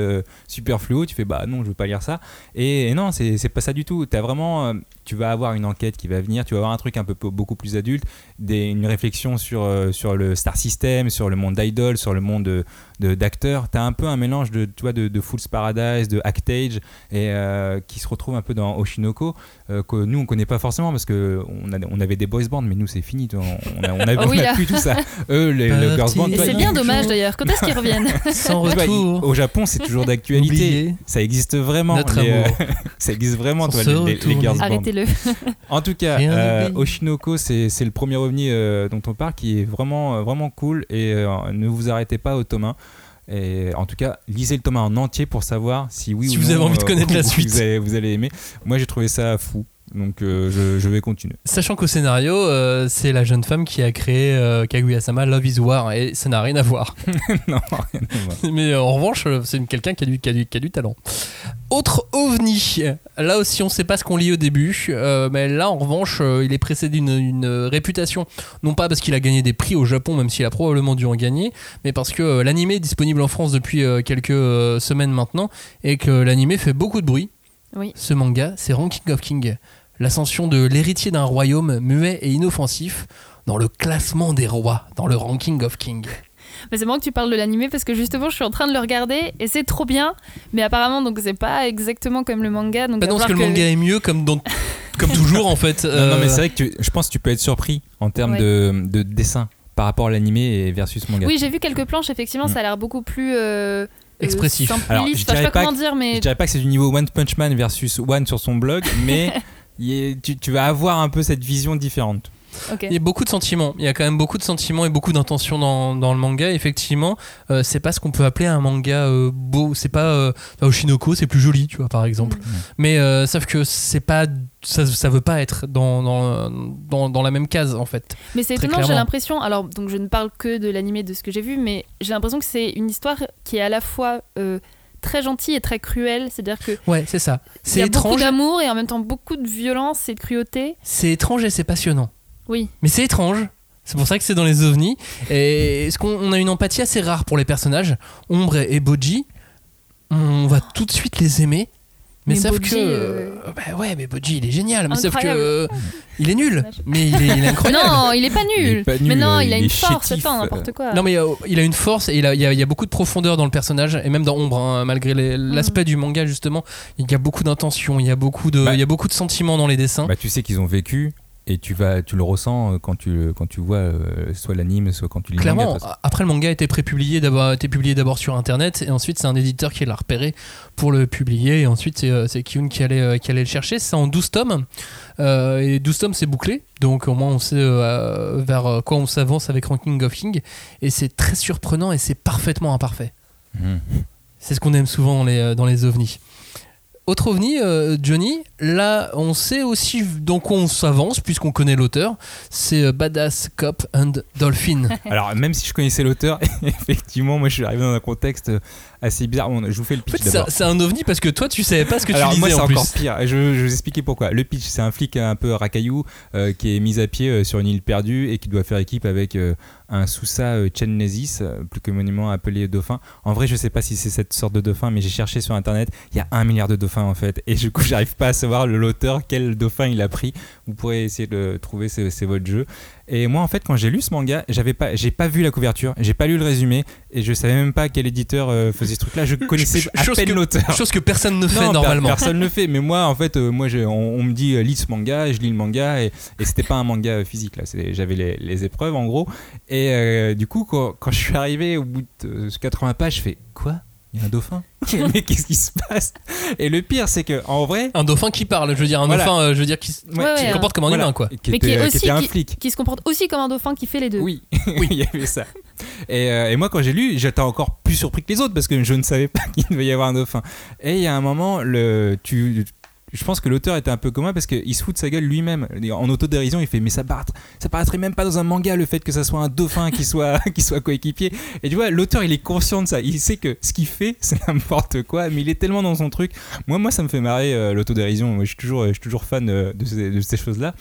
super fluo. Tu fais, bah non, je veux pas lire ça. Et, et non, c'est pas ça du tout. Vraiment, tu vas avoir une enquête qui va venir. Tu vas avoir un truc un peu beaucoup plus adulte, des, une réflexion sur sur le star system, sur le monde d'idol, sur le monde de de- d'acteurs. T'as un peu un mélange de tu vois de, de Fool's Paradise, de Actage, et euh, qui se retrouve un peu dans Oshinoko euh, que nous on connaît pas forcément parce que on, a- on avait des boys bands, mais nous c'est fini. tu. On a on a, (laughs) oui, on a là. plus tout ça. Eux les, le girls band. Tu vois, c'est bien dommage d'ailleurs. Quand est-ce qu'ils (laughs) reviennent Sans retour. au Japon, c'est toujours d'actualité. Ça existe vraiment. Notre les, euh, amour. (laughs) ça existe vraiment, toi, les, les- girls band. Arrêtez-le. En tout cas, euh. Oshinoko, c'est le premier ovni euh, dont on parle qui est vraiment, euh, vraiment cool. Et euh, ne vous arrêtez pas au tome 1. Et en tout cas, lisez le tome 1 en entier pour savoir si oui Si ou vous non, avez envie de euh, connaître la (laughs) vous suite. allez, vous allez aimer. Moi, j'ai trouvé ça fou. Donc, euh, je, je vais continuer. Sachant qu'au scénario, euh, c'est la jeune femme qui a créé euh, Kaguya-sama Love is War et ça n'a rien à voir. (laughs) non, rien à voir. Mais euh, en revanche, c'est quelqu'un qui, a du- qui, a du- qui a du talent. Autre ovni. Là aussi, on ne sait pas ce qu'on lit au début, euh, mais là, en revanche, euh, il est précédé d'une une, réputation. Non pas parce qu'il a gagné des prix au Japon, même s'il a probablement dû en gagner, mais parce que euh, l'animé est disponible en France depuis euh, quelques euh, semaines maintenant et que l'animé fait beaucoup de bruit. Oui. Ce manga, c'est Ranking of King, l'ascension de l'héritier d'un royaume muet et inoffensif dans le classement des rois, dans le Ranking of King. Mais c'est marrant que tu parles de l'animé parce que justement je suis en train de le regarder et c'est trop bien. Mais apparemment donc c'est pas exactement comme le manga. Donc Bah non, parce que le manga est mieux comme, dans- comme toujours en fait. (laughs) Non, non, Euh, mais c'est vrai que tu- je pense que tu peux être surpris en termes Ouais. de, de dessin par rapport à l'animé et versus manga. Oui, j'ai vu quelques planches, effectivement, Mm. ça a l'air beaucoup plus. euh, Expressif. euh, simpliste. Alors, je Enfin, je sais dirais pas pas comment dire, mais. Je dirais pas que c'est du niveau One Punch Man versus One sur son blog, mais (laughs) est- tu, tu vas avoir un peu cette vision différente. Il y a beaucoup de sentiments. Il y a quand même beaucoup de sentiments et beaucoup d'intentions dans, dans le manga. Effectivement, euh, c'est pas ce qu'on peut appeler un manga euh, beau. C'est pas euh, Oshinoko, c'est plus joli, tu vois, par exemple. Mm. Mais euh, sauf que c'est pas, ça, ça veut pas être dans, dans, dans, dans la même case en fait. Mais c'est étonnant, j'ai l'impression. Alors, donc je ne parle que de l'animé de ce que j'ai vu, mais j'ai l'impression que c'est une histoire qui est à la fois euh, très gentil et très cruel. C'est-à-dire que Ouais, c'est ça. C'est a beaucoup étrange. d'amour et en même temps beaucoup de violence et de cruauté. C'est étrange et c'est passionnant. Oui. Mais c'est étrange. C'est pour ça que c'est dans les ovnis. Et est-ce qu'on on a une empathie assez rare pour les personnages Ombre et Boji, on va tout de suite les aimer. Mais, Mais sauf Boji, que. euh, Bah ouais, mais Boji, il est génial. Mais sauf que. Euh, il est nul. Mais il est, il est incroyable. Non, il est pas Il nul. est pas mais non, euh, il a une force, chétif, attends, euh. n'importe quoi. Non mais euh, il a une force et il, a- il y a, il y a beaucoup de profondeur dans le personnage et même dans Ombre hein, malgré Mm. l'aspect du manga justement il y a beaucoup d'intention il y a beaucoup de Bah. il y a beaucoup de sentiments dans les dessins Bah, tu sais qu'ils ont vécu et tu vas, tu le ressens euh, quand tu, quand tu vois euh, soit l'anime, soit quand tu lis le clairement manga, après le manga a été prépublié d'abord a été publié d'abord sur internet et ensuite c'est un éditeur qui l'a repéré pour le publier et ensuite c'est euh, c'est Kyun qui allait euh, qui allait le chercher c'est en 12 tomes Euh, et 12 tomes c'est bouclé donc au moins on sait euh, vers euh, quoi on s'avance avec Ranking of King et c'est très surprenant et c'est parfaitement imparfait Mhm. C'est ce qu'on aime souvent dans les, euh, dans les ovnis. Autre ovni, euh, Johnny, là on sait aussi quoi on s'avance puisqu'on connaît l'auteur, c'est euh, Badass Cop and Dolphin. (laughs) Alors, même si je connaissais l'auteur, (laughs) effectivement, moi je suis arrivé dans un contexte assez bizarre. Bon, je vous fais le En pitch fait, c'est un- c'est un ovni parce que toi tu savais pas ce que Alors tu moi lisais c'est en plus. encore pire. Je, je vais vous expliquer pourquoi. Le pitch, c'est un flic un peu racaillou euh, qui est mis à pied euh, sur une île perdue et qui doit faire équipe avec euh, un Sousa euh, Chennesis, plus communément appelé dauphin. En vrai, je sais pas si c'est cette sorte de dauphin, mais j'ai cherché sur internet. Il y a un milliard de dauphins en fait, et du coup, (laughs) j'arrive pas à savoir le l'auteur quel dauphin il a pris. Vous pourrez essayer de trouver, c'est c'est votre jeu. Et moi, en fait, quand j'ai lu ce manga, j'avais pas, j'ai pas vu la couverture, j'ai pas lu le résumé, et je savais même pas quel éditeur euh, faisait ce truc-là. Je (laughs) connaissais à chose peine l'auteur. Chose que personne ne (laughs) fait Non, normalement. Personne ne fait. Mais moi, en fait, euh, moi, on, on me dit euh, lis ce manga, et je lis le manga, et, et c'était pas un manga physique là. J'avais les, les épreuves en gros. Et du coup, quand, quand je suis arrivé au bout de euh, 80 pages, je fais quoi? Il y a un dauphin (laughs) Mais qu'est-ce qui se passe? Et le pire, c'est que en vrai, Un dauphin qui parle, je veux dire, un Voilà. dauphin, euh, je veux dire, qui, Ouais, Ouais, se comporte comme un voilà, humain quoi. qui Mais qui est qui aussi était un qui- flic. Qui se comporte aussi comme un dauphin qui fait les deux. Oui, (laughs) oui, il y avait ça. Et, euh, et moi, quand j'ai lu, j'étais encore plus surpris que les autres parce que je ne savais pas (laughs) qu'il devait y avoir un dauphin. Et il y a un moment, le, tu, je pense que l'auteur était un peu comme moi parce qu'il se fout de sa gueule lui-même. En autodérision, il fait Mais ça, paraît- ça paraîtrait même pas dans un manga le fait que ça soit un dauphin qui soit, (laughs) qui soit coéquipier. Et tu vois, l'auteur, il est conscient de ça. Il sait que ce qu'il fait, c'est n'importe quoi, mais il est tellement dans son truc. Moi, moi ça me fait marrer euh, l'autodérision. Moi, je suis toujours, je suis toujours fan euh, de ces, de ces choses-là.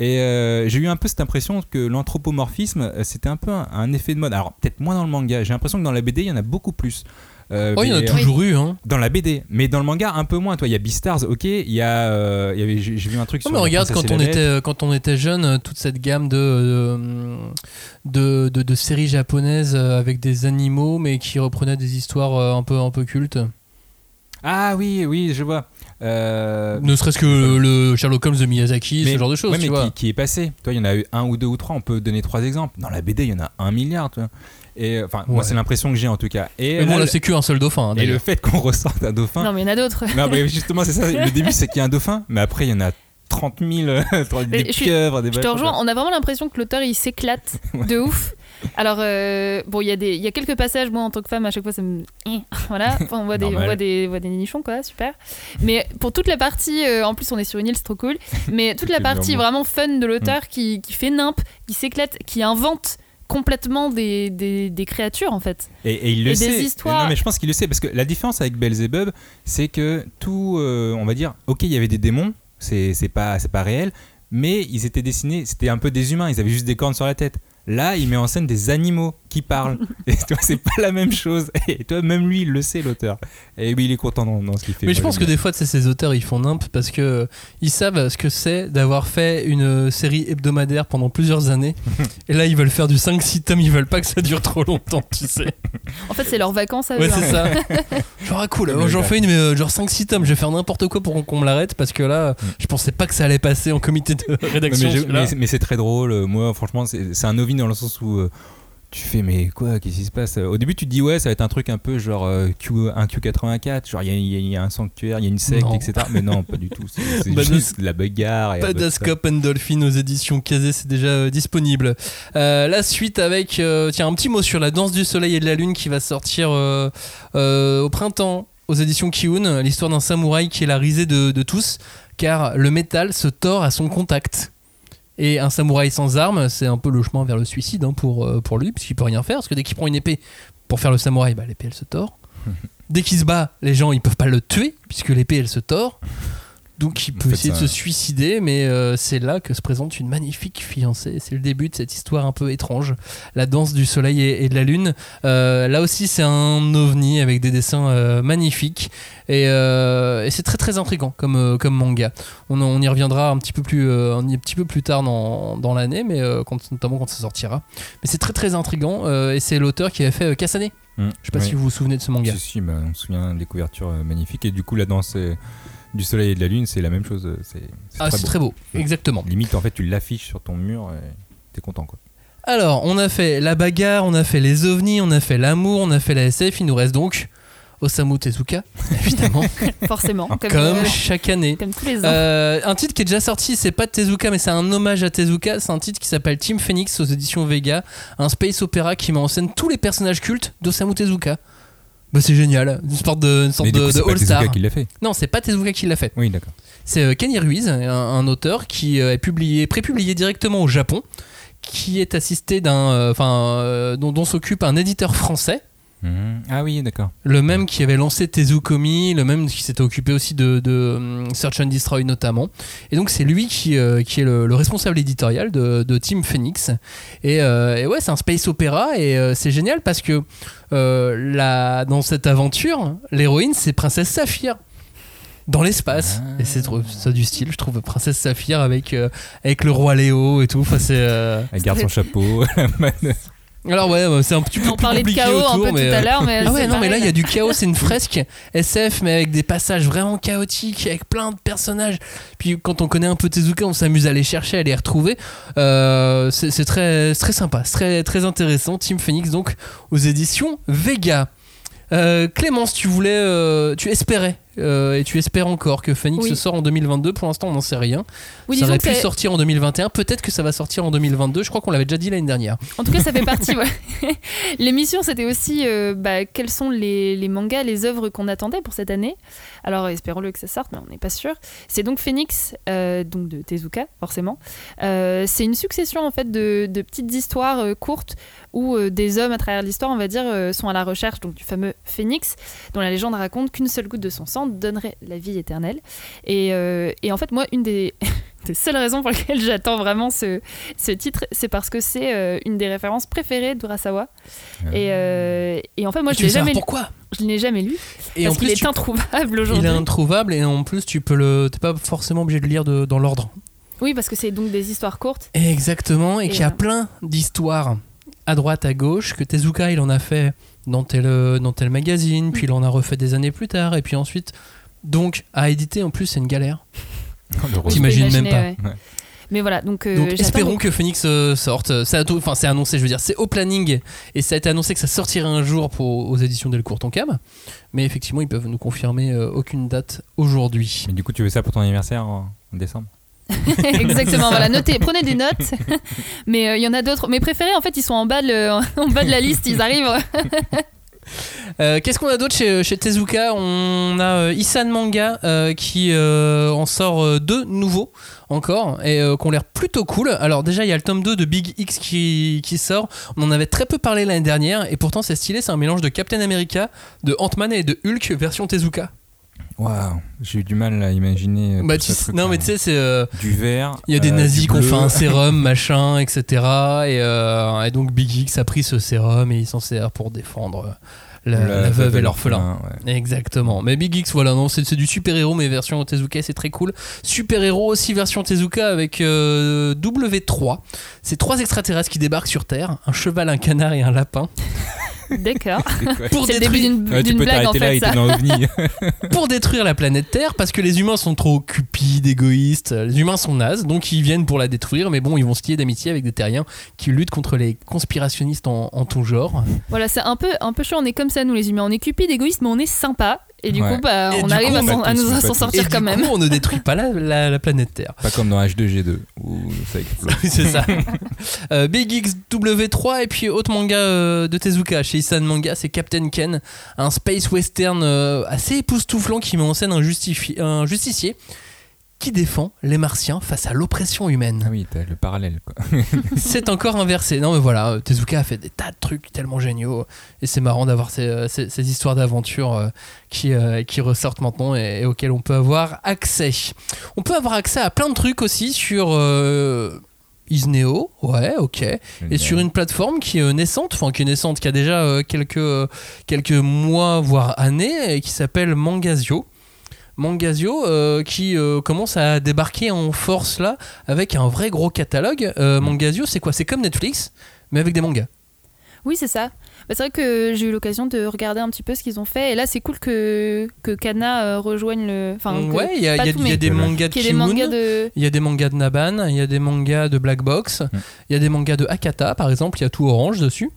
Et euh, j'ai eu un peu cette impression que l'anthropomorphisme, euh, c'était un peu un, un effet de mode. Alors, peut-être moins dans le manga. J'ai l'impression que dans la BD, il y en a beaucoup plus. Euh, Oh, il y en a mais- toujours eu hein. dans la BD, mais dans le manga un peu moins. Toi, il y a Beastars, ok. Il y a, euh, il y avait, j'ai j'ai vu un truc Non, sur. mais regarde quand on était euh, quand on était jeune, euh, toute cette gamme de de, de, de séries japonaises euh, avec des animaux mais qui reprenaient des histoires euh, un peu un peu cultes. Ah oui, oui, je vois. Euh, Ne serait-ce que le, le Sherlock Holmes de Miyazaki, mais- ce genre de choses, ouais, tu mais vois. qui, qui est passé. Toi, il y en a eu un ou deux ou trois. On peut donner trois exemples. Dans la BD, il y en a un milliard. Tu vois. Et enfin, moi, c'est l'impression que j'ai en tout cas. Et, Mais bon, là, là, c'est qu'un seul dauphin. hein, et le fait qu'on (laughs) ressorte un dauphin. Non, mais il y en a d'autres. Non, mais justement, c'est ça. Le début, c'est qu'il y a un dauphin, mais après, il y en a 30 000, euh, des je suis- pieuvres, des Je te rejoins, on a vraiment l'impression que l'auteur il s'éclate de ouf. Alors, euh, bon, il y, a des- il y a quelques passages, moi en tant que femme, à chaque fois ça me. (laughs) Voilà, Enfin, on, voit des, on voit, des, on voit des nichons, quoi, super. Mais pour toute la partie, euh, en plus on est sur une île, c'est trop cool. Mais toute la (laughs) partie vraiment- vraiment fun de l'auteur Mm. qui, qui fait nimp, qui s'éclate, qui invente complètement des, des, des créatures en fait. Et, et il le Et des sait. histoires- Non, mais je pense qu'il le sait parce que la différence avec Belzebub, c'est que tout, euh, on va dire, ok, il y avait des démons, c'est c'est pas, c'est pas réel, mais ils étaient dessinés, c'était un peu des humains, ils avaient juste des cornes sur la tête. Là, il met en scène des animaux qui parlent. (laughs) Et toi, c'est pas la même chose. Et toi, même lui, il le sait, l'auteur. Et oui, il est content dans, dans ce qu'il fait. Mais je pense que des fois, ces auteurs, ils font nimp parce que euh, ils savent ce que c'est d'avoir fait une série hebdomadaire pendant plusieurs années. (laughs) et là, ils veulent faire du 5-6 tomes, ils veulent pas que ça dure trop longtemps, tu sais. En fait, c'est leurs vacances à eux. Ouais, hein. c'est ça. (laughs) genre, ah, cool, Mais j'en fais une, mais euh, genre 5-6 tomes, je vais faire n'importe quoi pour qu'on me l'arrête parce que là, je pensais pas que ça allait passer en comité de Non, rédaction. mais, c'est- mais c'est très drôle. Euh, Moi, franchement, c'est c'est un ovni dans le sens où euh, tu fais, mais quoi, qu'est-ce qui se passe? Au début, tu te dis, ouais, ça va être un truc un peu genre euh, Q, un Q84, genre il y, a- y y un sanctuaire, il y a une secte, Non. etc. Mais non, pas du tout. C'est Bah, (laughs) juste de la bagarre. et. Cop and Dolphin aux éditions Kazé, c'est déjà euh, disponible. Euh, la suite avec, tiens, un petit mot sur la danse du soleil et de la lune qui va sortir au printemps aux éditions Kiun, l'histoire d'un samouraï qui est la risée de, de tous, car le métal se tord à son contact. Et un samouraï sans armes, c'est un peu le chemin vers le suicide hein, pour, euh, pour lui, puisqu'il peut rien faire, parce que dès qu'il prend une épée pour faire le samouraï, bah, l'épée elle se tord. (laughs) Dès qu'il se bat, les gens ils peuvent pas le tuer puisque l'épée elle se tord. Donc il peut fait, essayer de se suicider, mais euh, c'est là que se présente une magnifique fiancée. C'est le début de cette histoire un peu étrange, la danse du soleil et, et de la lune. Euh, là aussi c'est un ovni avec des dessins euh, magnifiques et, et c'est très très intrigant comme, comme manga. On, on y reviendra un petit peu plus, un petit peu plus tard dans, dans l'année, mais quand, notamment quand ça sortira. Mais c'est très très intrigant et c'est l'auteur qui a fait Kasane. Hmm. Je sais pas Oui. si vous vous souvenez de ce manga. Si, si, bah, on se souvient des couvertures magnifiques. Et du coup, la danse euh, du soleil et de la lune, c'est la même chose. euh, C'est Ah, très très beau, exactement. Limite, en fait, tu l'affiches sur ton mur et t'es content, quoi. Alors, on a fait la bagarre, on a fait les ovnis, on a fait l'amour, on a fait la SF. Il nous reste donc Osamu Tezuka, (laughs) évidemment, (laughs) Forcément. Comme, comme euh, chaque année. comme tous les ans. Euh, un titre qui est déjà sorti, c'est pas de Tezuka, mais c'est un hommage à Tezuka. C'est un titre qui s'appelle Team Phoenix aux éditions Vega, un space opéra qui met en scène tous les personnages cultes d'Osamu Tezuka. Bah, c'est génial, une sorte de, une sorte Mais du de, coup, de c'est pas all-star. Tezuka qui l'a fait. Non, c'est pas Tezuka qui l'a fait. Oui, d'accord. C'est euh, Kenny Ruiz, un, un auteur qui euh, est publié, prépublié directement au Japon, qui est assisté d'un, euh, enfin, euh, dont, dont s'occupe un éditeur français. Mhm. Ah oui, d'accord. Le même qui avait lancé Tezukomi, le même qui s'était occupé aussi de, de, hum, Search and Destroy notamment. Et donc c'est lui qui, euh, qui est le, le responsable éditorial de, de Team Phoenix. Et, euh, et ouais, c'est un space opéra et euh, c'est génial parce que euh, la, dans cette aventure, l'héroïne c'est Princesse Saphir. Dans l'espace. Ah. Et c'est ça du style, je trouve. Princesse Saphir avec, euh, avec le roi Léo et tout. Enfin, c'est. euh, Elle garde son chapeau. (laughs) (laughs) Alors ouais, bah, c'est un petit peu On plus parlait de compliqué chaos un autour, peu mais, tout euh, à l'heure, mais (laughs) ah ouais, c'est non, mais là, il y a du chaos. C'est une (laughs) fresque SF, mais avec des passages vraiment chaotiques, avec plein de personnages. Puis quand on connaît un peu Tezuka, on s'amuse à les chercher, à les retrouver. Euh, c'est c'est très, sympa, c'est très, très intéressant. Team Phoenix, donc, aux éditions Vega. Euh, Clémence, tu voulais, euh, tu espérais, euh, et tu espères encore que Phoenix Oui. sort en 2022. Pour l'instant, on n'en sait rien. Oui, ça aurait pu sortir en 2021. Peut-être que ça va sortir en 2022. Je crois qu'on l'avait déjà dit l'année dernière. En tout cas, ça fait (laughs) partie. ouais. (laughs) L'émission, c'était aussi euh, bah, quels sont les, les mangas, les œuvres qu'on attendait pour cette année. Alors, espérons-le que ça sorte, mais on n'est pas sûr. C'est donc Phoenix, euh, donc de Tezuka, forcément. Euh, c'est une succession en fait de, petites histoires euh, courtes où des hommes à travers l'histoire, on va dire, sont à la recherche du fameux Phoenix, dont la légende raconte qu'une seule goutte de son sang donnerait la vie éternelle. Et, et en fait, moi, une des, (laughs) des seules raisons pour lesquelles j'attends vraiment ce, ce titre, c'est parce que c'est euh, une des références préférées d'Urasawa. Et, euh, et en fait, moi, je l'ai jamais, lu- pourquoi je l'ai jamais lu Et parce en qu'il est tu- introuvable il aujourd'hui. est introuvable et en plus tu peux le, t'es pas forcément obligé de le lire de- dans l'ordre. Oui, parce que c'est donc des histoires courtes. Exactement, et, Et qu'il y a plein d'histoires à droite, à gauche, que Tezuka il en a fait dans tel, dans tel magazine, puis il en a refait des années plus tard, et puis ensuite, donc à éditer en plus c'est une galère. T'imagines même pas. ouais. Mais voilà, donc, euh, donc espérons que Phoenix euh, sorte. C'est ato- enfin c'est annoncé, je veux dire, c'est au planning et ça a été annoncé que ça sortirait un jour pour, aux éditions Delcourt Tonkam. Mais effectivement, ils peuvent nous confirmer euh, aucune date aujourd'hui. Mais du coup, tu veux ça pour ton anniversaire en en décembre? (laughs) Exactement, voilà, notez, (laughs) prenez des notes. Mais euh, il y en a d'autres. Mes préférés, en fait, ils sont en bas de, le- en bas de la liste, ils arrivent. (laughs) (laughs) Euh, Qu'est-ce qu'on a d'autre chez, Tezuka? On a euh, Isan Manga euh, qui en sort deux nouveaux encore et qui ont l'air plutôt cool. Alors déjà il y a le tome 2 de Big X qui, qui sort. On en avait très peu parlé l'année dernière et pourtant c'est stylé, c'est un mélange de Captain America, de Ant-Man et de Hulk version Tezuka. Waouh, j'ai eu du mal à imaginer. Bah, tu sais- non mais tu sais c'est... euh, Du vert. il y a des euh, nazis qui ont fait un (laughs) sérum, machin, etc. Et, euh, et donc Big X a pris ce sérum et il s'en sert pour défendre la, la veuve et l'orphelin. ouais. Exactement. Mais Big X, voilà, non, c'est du super-héros, mais version Tezuka, c'est très cool. Super-héros aussi version Tezuka avec euh, W3. C'est trois extraterrestres qui débarquent sur Terre un cheval, un canard et un lapin. (laughs) D'accord. (laughs) Pour C'est le début détruire, d'une Ouais, tu d'une peux blague, en t'arrêter là, fait, il ça. (laughs) pour détruire la planète Terre parce que les humains sont trop cupides, égoïstes. Les humains sont nazes, donc ils viennent pour la détruire. Mais bon, ils vont se lier d'amitié avec des terriens qui luttent contre les conspirationnistes en, en tout genre. Voilà, c'est un peu, un peu chaud. On est comme ça, nous les humains. On est cupides, égoïstes, mais on est sympa. Et du Ouais. coup, bah, Et on du arrive coup, à on nous Et sortir du quand même. coup, on ne détruit pas la, la- la planète Terre. Pas comme dans H2G2 où ça explose. (laughs) Oui, c'est ça. Euh, Big X W3 et puis autre manga euh, de Tezuka chez Isan Manga, c'est Captain Ken, un space western euh, assez époustouflant qui met en scène un, justifi- un justicier qui défend les martiens face à l'oppression humaine. Ah oui, t'as le parallèle. Quoi. (laughs) (laughs) c'est encore inversé. Non, mais voilà, euh, Tezuka a fait des tas de trucs tellement géniaux. Et c'est marrant d'avoir ces, euh, ces- ces histoires d'aventure euh, qui, qui ressortent maintenant et, et auxquelles on peut avoir accès. On peut avoir accès à plein de trucs aussi sur. Euh, Isneo, ouais, ok. Et sur une plateforme qui est naissante, enfin qui est naissante, qui a déjà quelques, quelques mois, voire années, et qui s'appelle Mangasio. Mangasio euh, qui euh, commence à débarquer en force là avec un vrai gros catalogue. Euh, Mangasio, c'est quoi? C'est comme Netflix, mais avec des mangas. Oui, c'est ça. Bah, c'est vrai que j'ai eu l'occasion de regarder un petit peu ce qu'ils ont fait. Et là, c'est cool que, que Kana euh, rejoigne le. Enfin, ouais, il y a, pas il y a- tout, il y a mais des mangas de Kimun, il y a des mangas de Naban, il y a des mangas de Black Box, il y a des mangas de Akata par exemple, il y a tout orange dessus.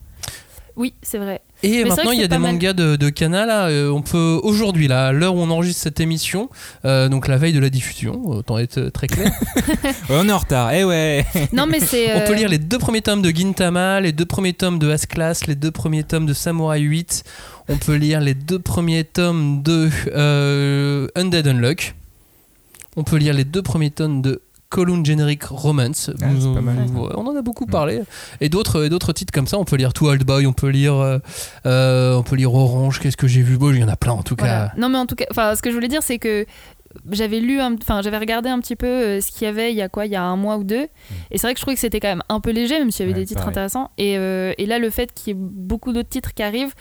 Oui, c'est vrai. Et Mais maintenant, il y a des mal. mangas de, de Kana. Là, euh, on peut aujourd'hui, là, à l'heure où on enregistre cette émission, euh, donc la veille de la diffusion, autant être très clair, (laughs) on est en retard, eh ouais (laughs) Non, mais c'est. on peut euh, lire les deux premiers tomes de Gintama, les deux premiers tomes de As-Class, les deux premiers tomes de Samurai 8. On peut lire les deux premiers tomes de euh, Undead Unluck. On peut lire les deux premiers tomes de Column Generic Romance. Ah, c'est pas mal. Ouais, on en a beaucoup parlé. Et d'autres, d'autres titres comme ça. On peut lire Too Old Boy, on peut lire, euh, euh, on peut lire Orange. Qu'est-ce que j'ai vu Bon, il y en a plein en tout Voilà. cas. Non, mais en tout cas, enfin, ce que je voulais dire, c'est que j'avais lu, enfin, j'avais regardé un petit peu euh, ce qu'il y avait il y a quoi, il y a un mois ou deux. Et c'est vrai que je trouvais que c'était quand même un peu léger, même s'il y avait Ouais, des titres pareil. intéressants. Et, euh, et là, le fait qu'il y ait beaucoup d'autres titres qui arrivent,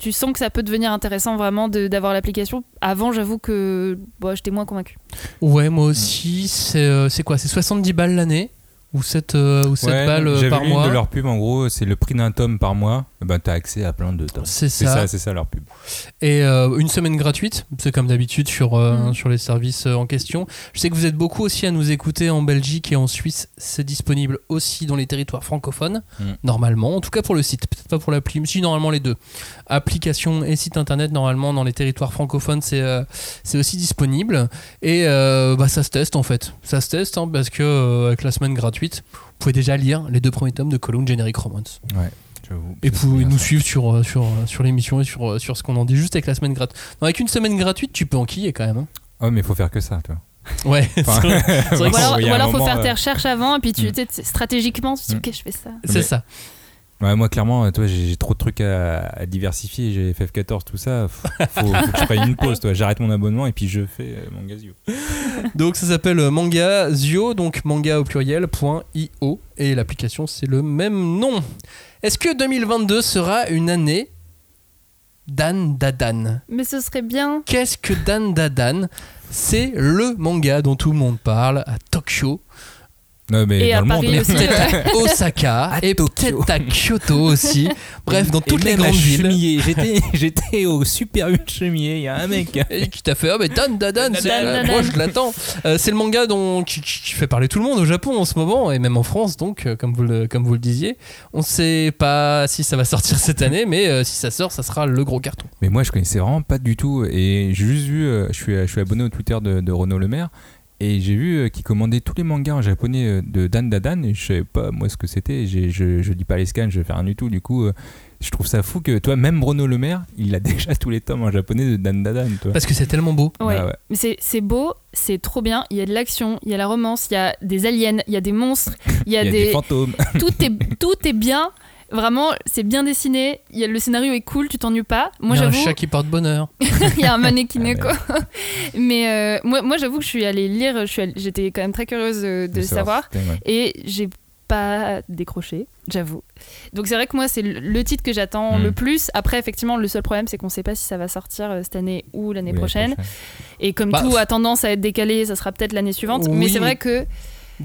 tu sens que ça peut devenir intéressant vraiment de- d'avoir l'application. Avant, j'avoue que bon, j'étais moins convaincue. Ouais, moi aussi. C'est, euh, c'est quoi? C'est 70 balles l'année ou 7, euh, ou 7 Ouais, balles euh, J'avais par lu une mois de leur pub, en gros, c'est le prix d'un tome par mois. Eh Ben, t'as accès à plein de tomes. C'est ça. ça, c'est ça leur pub. Et euh, une semaine gratuite, c'est comme d'habitude sur, euh, Mm. sur les services euh, en question. Je sais que vous êtes beaucoup aussi à nous écouter en Belgique et en Suisse. C'est disponible aussi dans les territoires francophones, Mm. normalement. En tout cas pour le site, peut-être pas pour l'appli, mais si normalement les deux. Application et site internet, normalement dans les territoires francophones, c'est euh, c'est aussi disponible. Et euh, bah, ça se teste en fait. Ça se teste hein, parce que euh, avec la semaine gratuite, vous pouvez déjà lire les deux premiers tomes de Column Generic Romance. Ouais, j'avoue. Et vous pouvez nous ça. suivre sur, euh, sur, euh, sur l'émission et sur, euh, sur ce qu'on en dit juste avec la semaine gratuite. Avec une semaine gratuite, tu peux enquiller quand même. hein. Oh, mais il faut faire que ça, toi. Ouais, (laughs) Enfin, (laughs) c'est vrai- Ou alors, il faut faire tes recherches avant, et puis tu Mm. sais, stratégiquement, tu te dis, Mm. ok, je fais ça. c'est ça. Ouais, moi, clairement, toi, j'ai trop de trucs à, à diversifier. J'ai FF14, tout ça. Faut, faut, faut que je prenne une pause, toi. J'arrête mon abonnement et puis je fais euh, mon gazio. Donc ça s'appelle euh, Manga Zio, donc manga au pluriel, point .io, et l'application c'est le même nom. Est-ce que 2022 sera une année Dan Dadan? Mais ce serait bien. Qu'est-ce que Dan Dadan? C'est le manga dont tout le monde parle à Tokyo, Non, mais Et dans à le Paris monde. aussi. peut-être à (laughs) Osaka À et Tokyo. peut-être à Kyoto aussi. (laughs) Bref, dans toutes les grandes villes. J'étais, (laughs) j'étais au Super 8 Chemillé. Il y a un mec. Et qui t'a fait Ah, mais Dan c'est- Dan Dadan. moi je l'attends. Euh, c'est le manga dont, qui, qui- fait parler tout le monde au Japon en ce moment, et même en France, donc, euh, comme vous le, comme vous le disiez. On sait pas si ça va sortir cette année, mais euh, si ça sort, ça sera le gros carton. Mais moi, je connaissais vraiment pas du tout. Et j'ai juste vu, euh, je suis, je suis abonné au Twitter de, de Renaud Lemaire. Et j'ai vu euh, qu'il commandait tous les mangas en japonais euh, de Dan Dadan. Et je savais pas, moi, ce que c'était. Je, je lis pas les scans, je fais rien du tout. Du coup, euh, je trouve ça fou que, toi, même Renaud Lemaire, il a (laughs) déjà tous les tomes en japonais de Dan Dadan, toi. Parce que c'est tellement beau. Ouais. Ouais. Mais c'est- c'est beau, c'est trop bien. Il y a de l'action, il y a la romance, il y a des aliens, il y a des monstres, il y a, (laughs) Il y a des. des fantômes. tout, est, tout est bien. Vraiment, c'est bien dessiné. Il y a, le scénario est cool, tu t'ennuies pas. Moi, Il y a un j'avoue, chat qui porte bonheur. (laughs) il y a un mannequin Ah, quoi. (laughs) Mais euh, moi, moi j'avoue que je suis allée lire. allée- J'étais quand même très curieuse euh, de, savoir. que c'était, ouais. Et j'ai pas décroché, j'avoue. Donc c'est vrai que moi c'est le, titre que j'attends Mm. le plus. Après effectivement le seul problème c'est qu'on sait pas si ça va sortir euh, cette année ou l'année Oui, prochaine. Et comme Bah, tout a tendance à être décalé, ça sera peut-être l'année suivante. mais c'est vrai que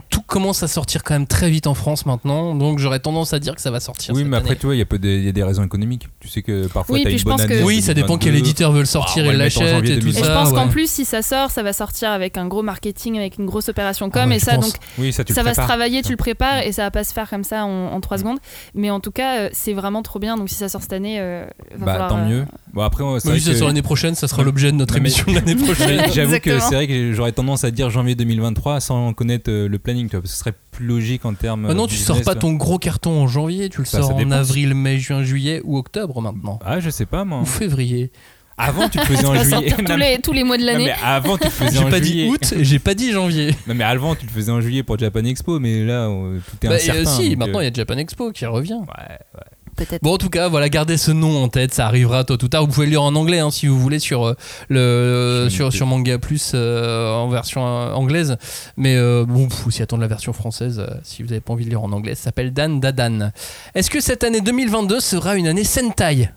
Tout commence à sortir quand même très vite en France maintenant, donc j'aurais tendance à dire que ça va sortir. Oui, cette mais après, année. tu vois, il y, a peu de- il y a des raisons économiques. Tu sais que parfois, Oui, une je bonne pense année. Oui, ça dépend quel 2022. éditeur veut le sortir Ah, et le l'achète et tout 2022. Et ça. je pense qu'en plus, si ça sort, ça va sortir avec un gros marketing, avec une grosse opération com. Ah et ça, donc, Oui, ça, tu ça va se travailler, tu le prépares, et ça va pas se faire comme ça en, en 3 Mm. secondes. Mais en tout cas, euh, c'est vraiment trop bien. Donc si ça sort cette année, euh, va Bah, falloir, tant euh, mieux. Bon, après, c'est si ça que- sort l'année prochaine, ça sera l'objet de notre Non, émission l'année (laughs) prochaine. J'avoue que c'est vrai que j'aurais tendance à dire janvier 2023 sans connaître euh, le planning, tu vois, parce que ce serait plus logique en termes. Maintenant, euh, tu business, sors pas ton gros carton en janvier, tu le Bah, sors en avril, mai, juin, juillet ou octobre maintenant. Ah, je sais pas moi. Ou février. Avant, tu (laughs) le faisais en juillet. tous Non, les, tous les mois de non, l'année. avant, tu le faisais (laughs) J'ai en pas juillet. dit août, j'ai pas dit janvier. Non, mais avant, tu le faisais en juillet pour Japan Expo, mais là, tout est Bah, incertain. euh, si, maintenant il y a Japan Expo qui revient. Ouais, ouais. Peut-être. Bon, en tout cas, voilà, gardez ce nom en tête, ça arrivera tôt ou tard. Vous pouvez le lire en anglais hein, si vous voulez sur euh, le Sur sur, Manga Plus euh, en version euh, anglaise. Mais euh, bon, faut aussi attendre la version française euh, si vous n'avez pas envie de lire en anglais. Ça s'appelle Dan Dadan. Est-ce que cette année 2022 sera une année Sentai?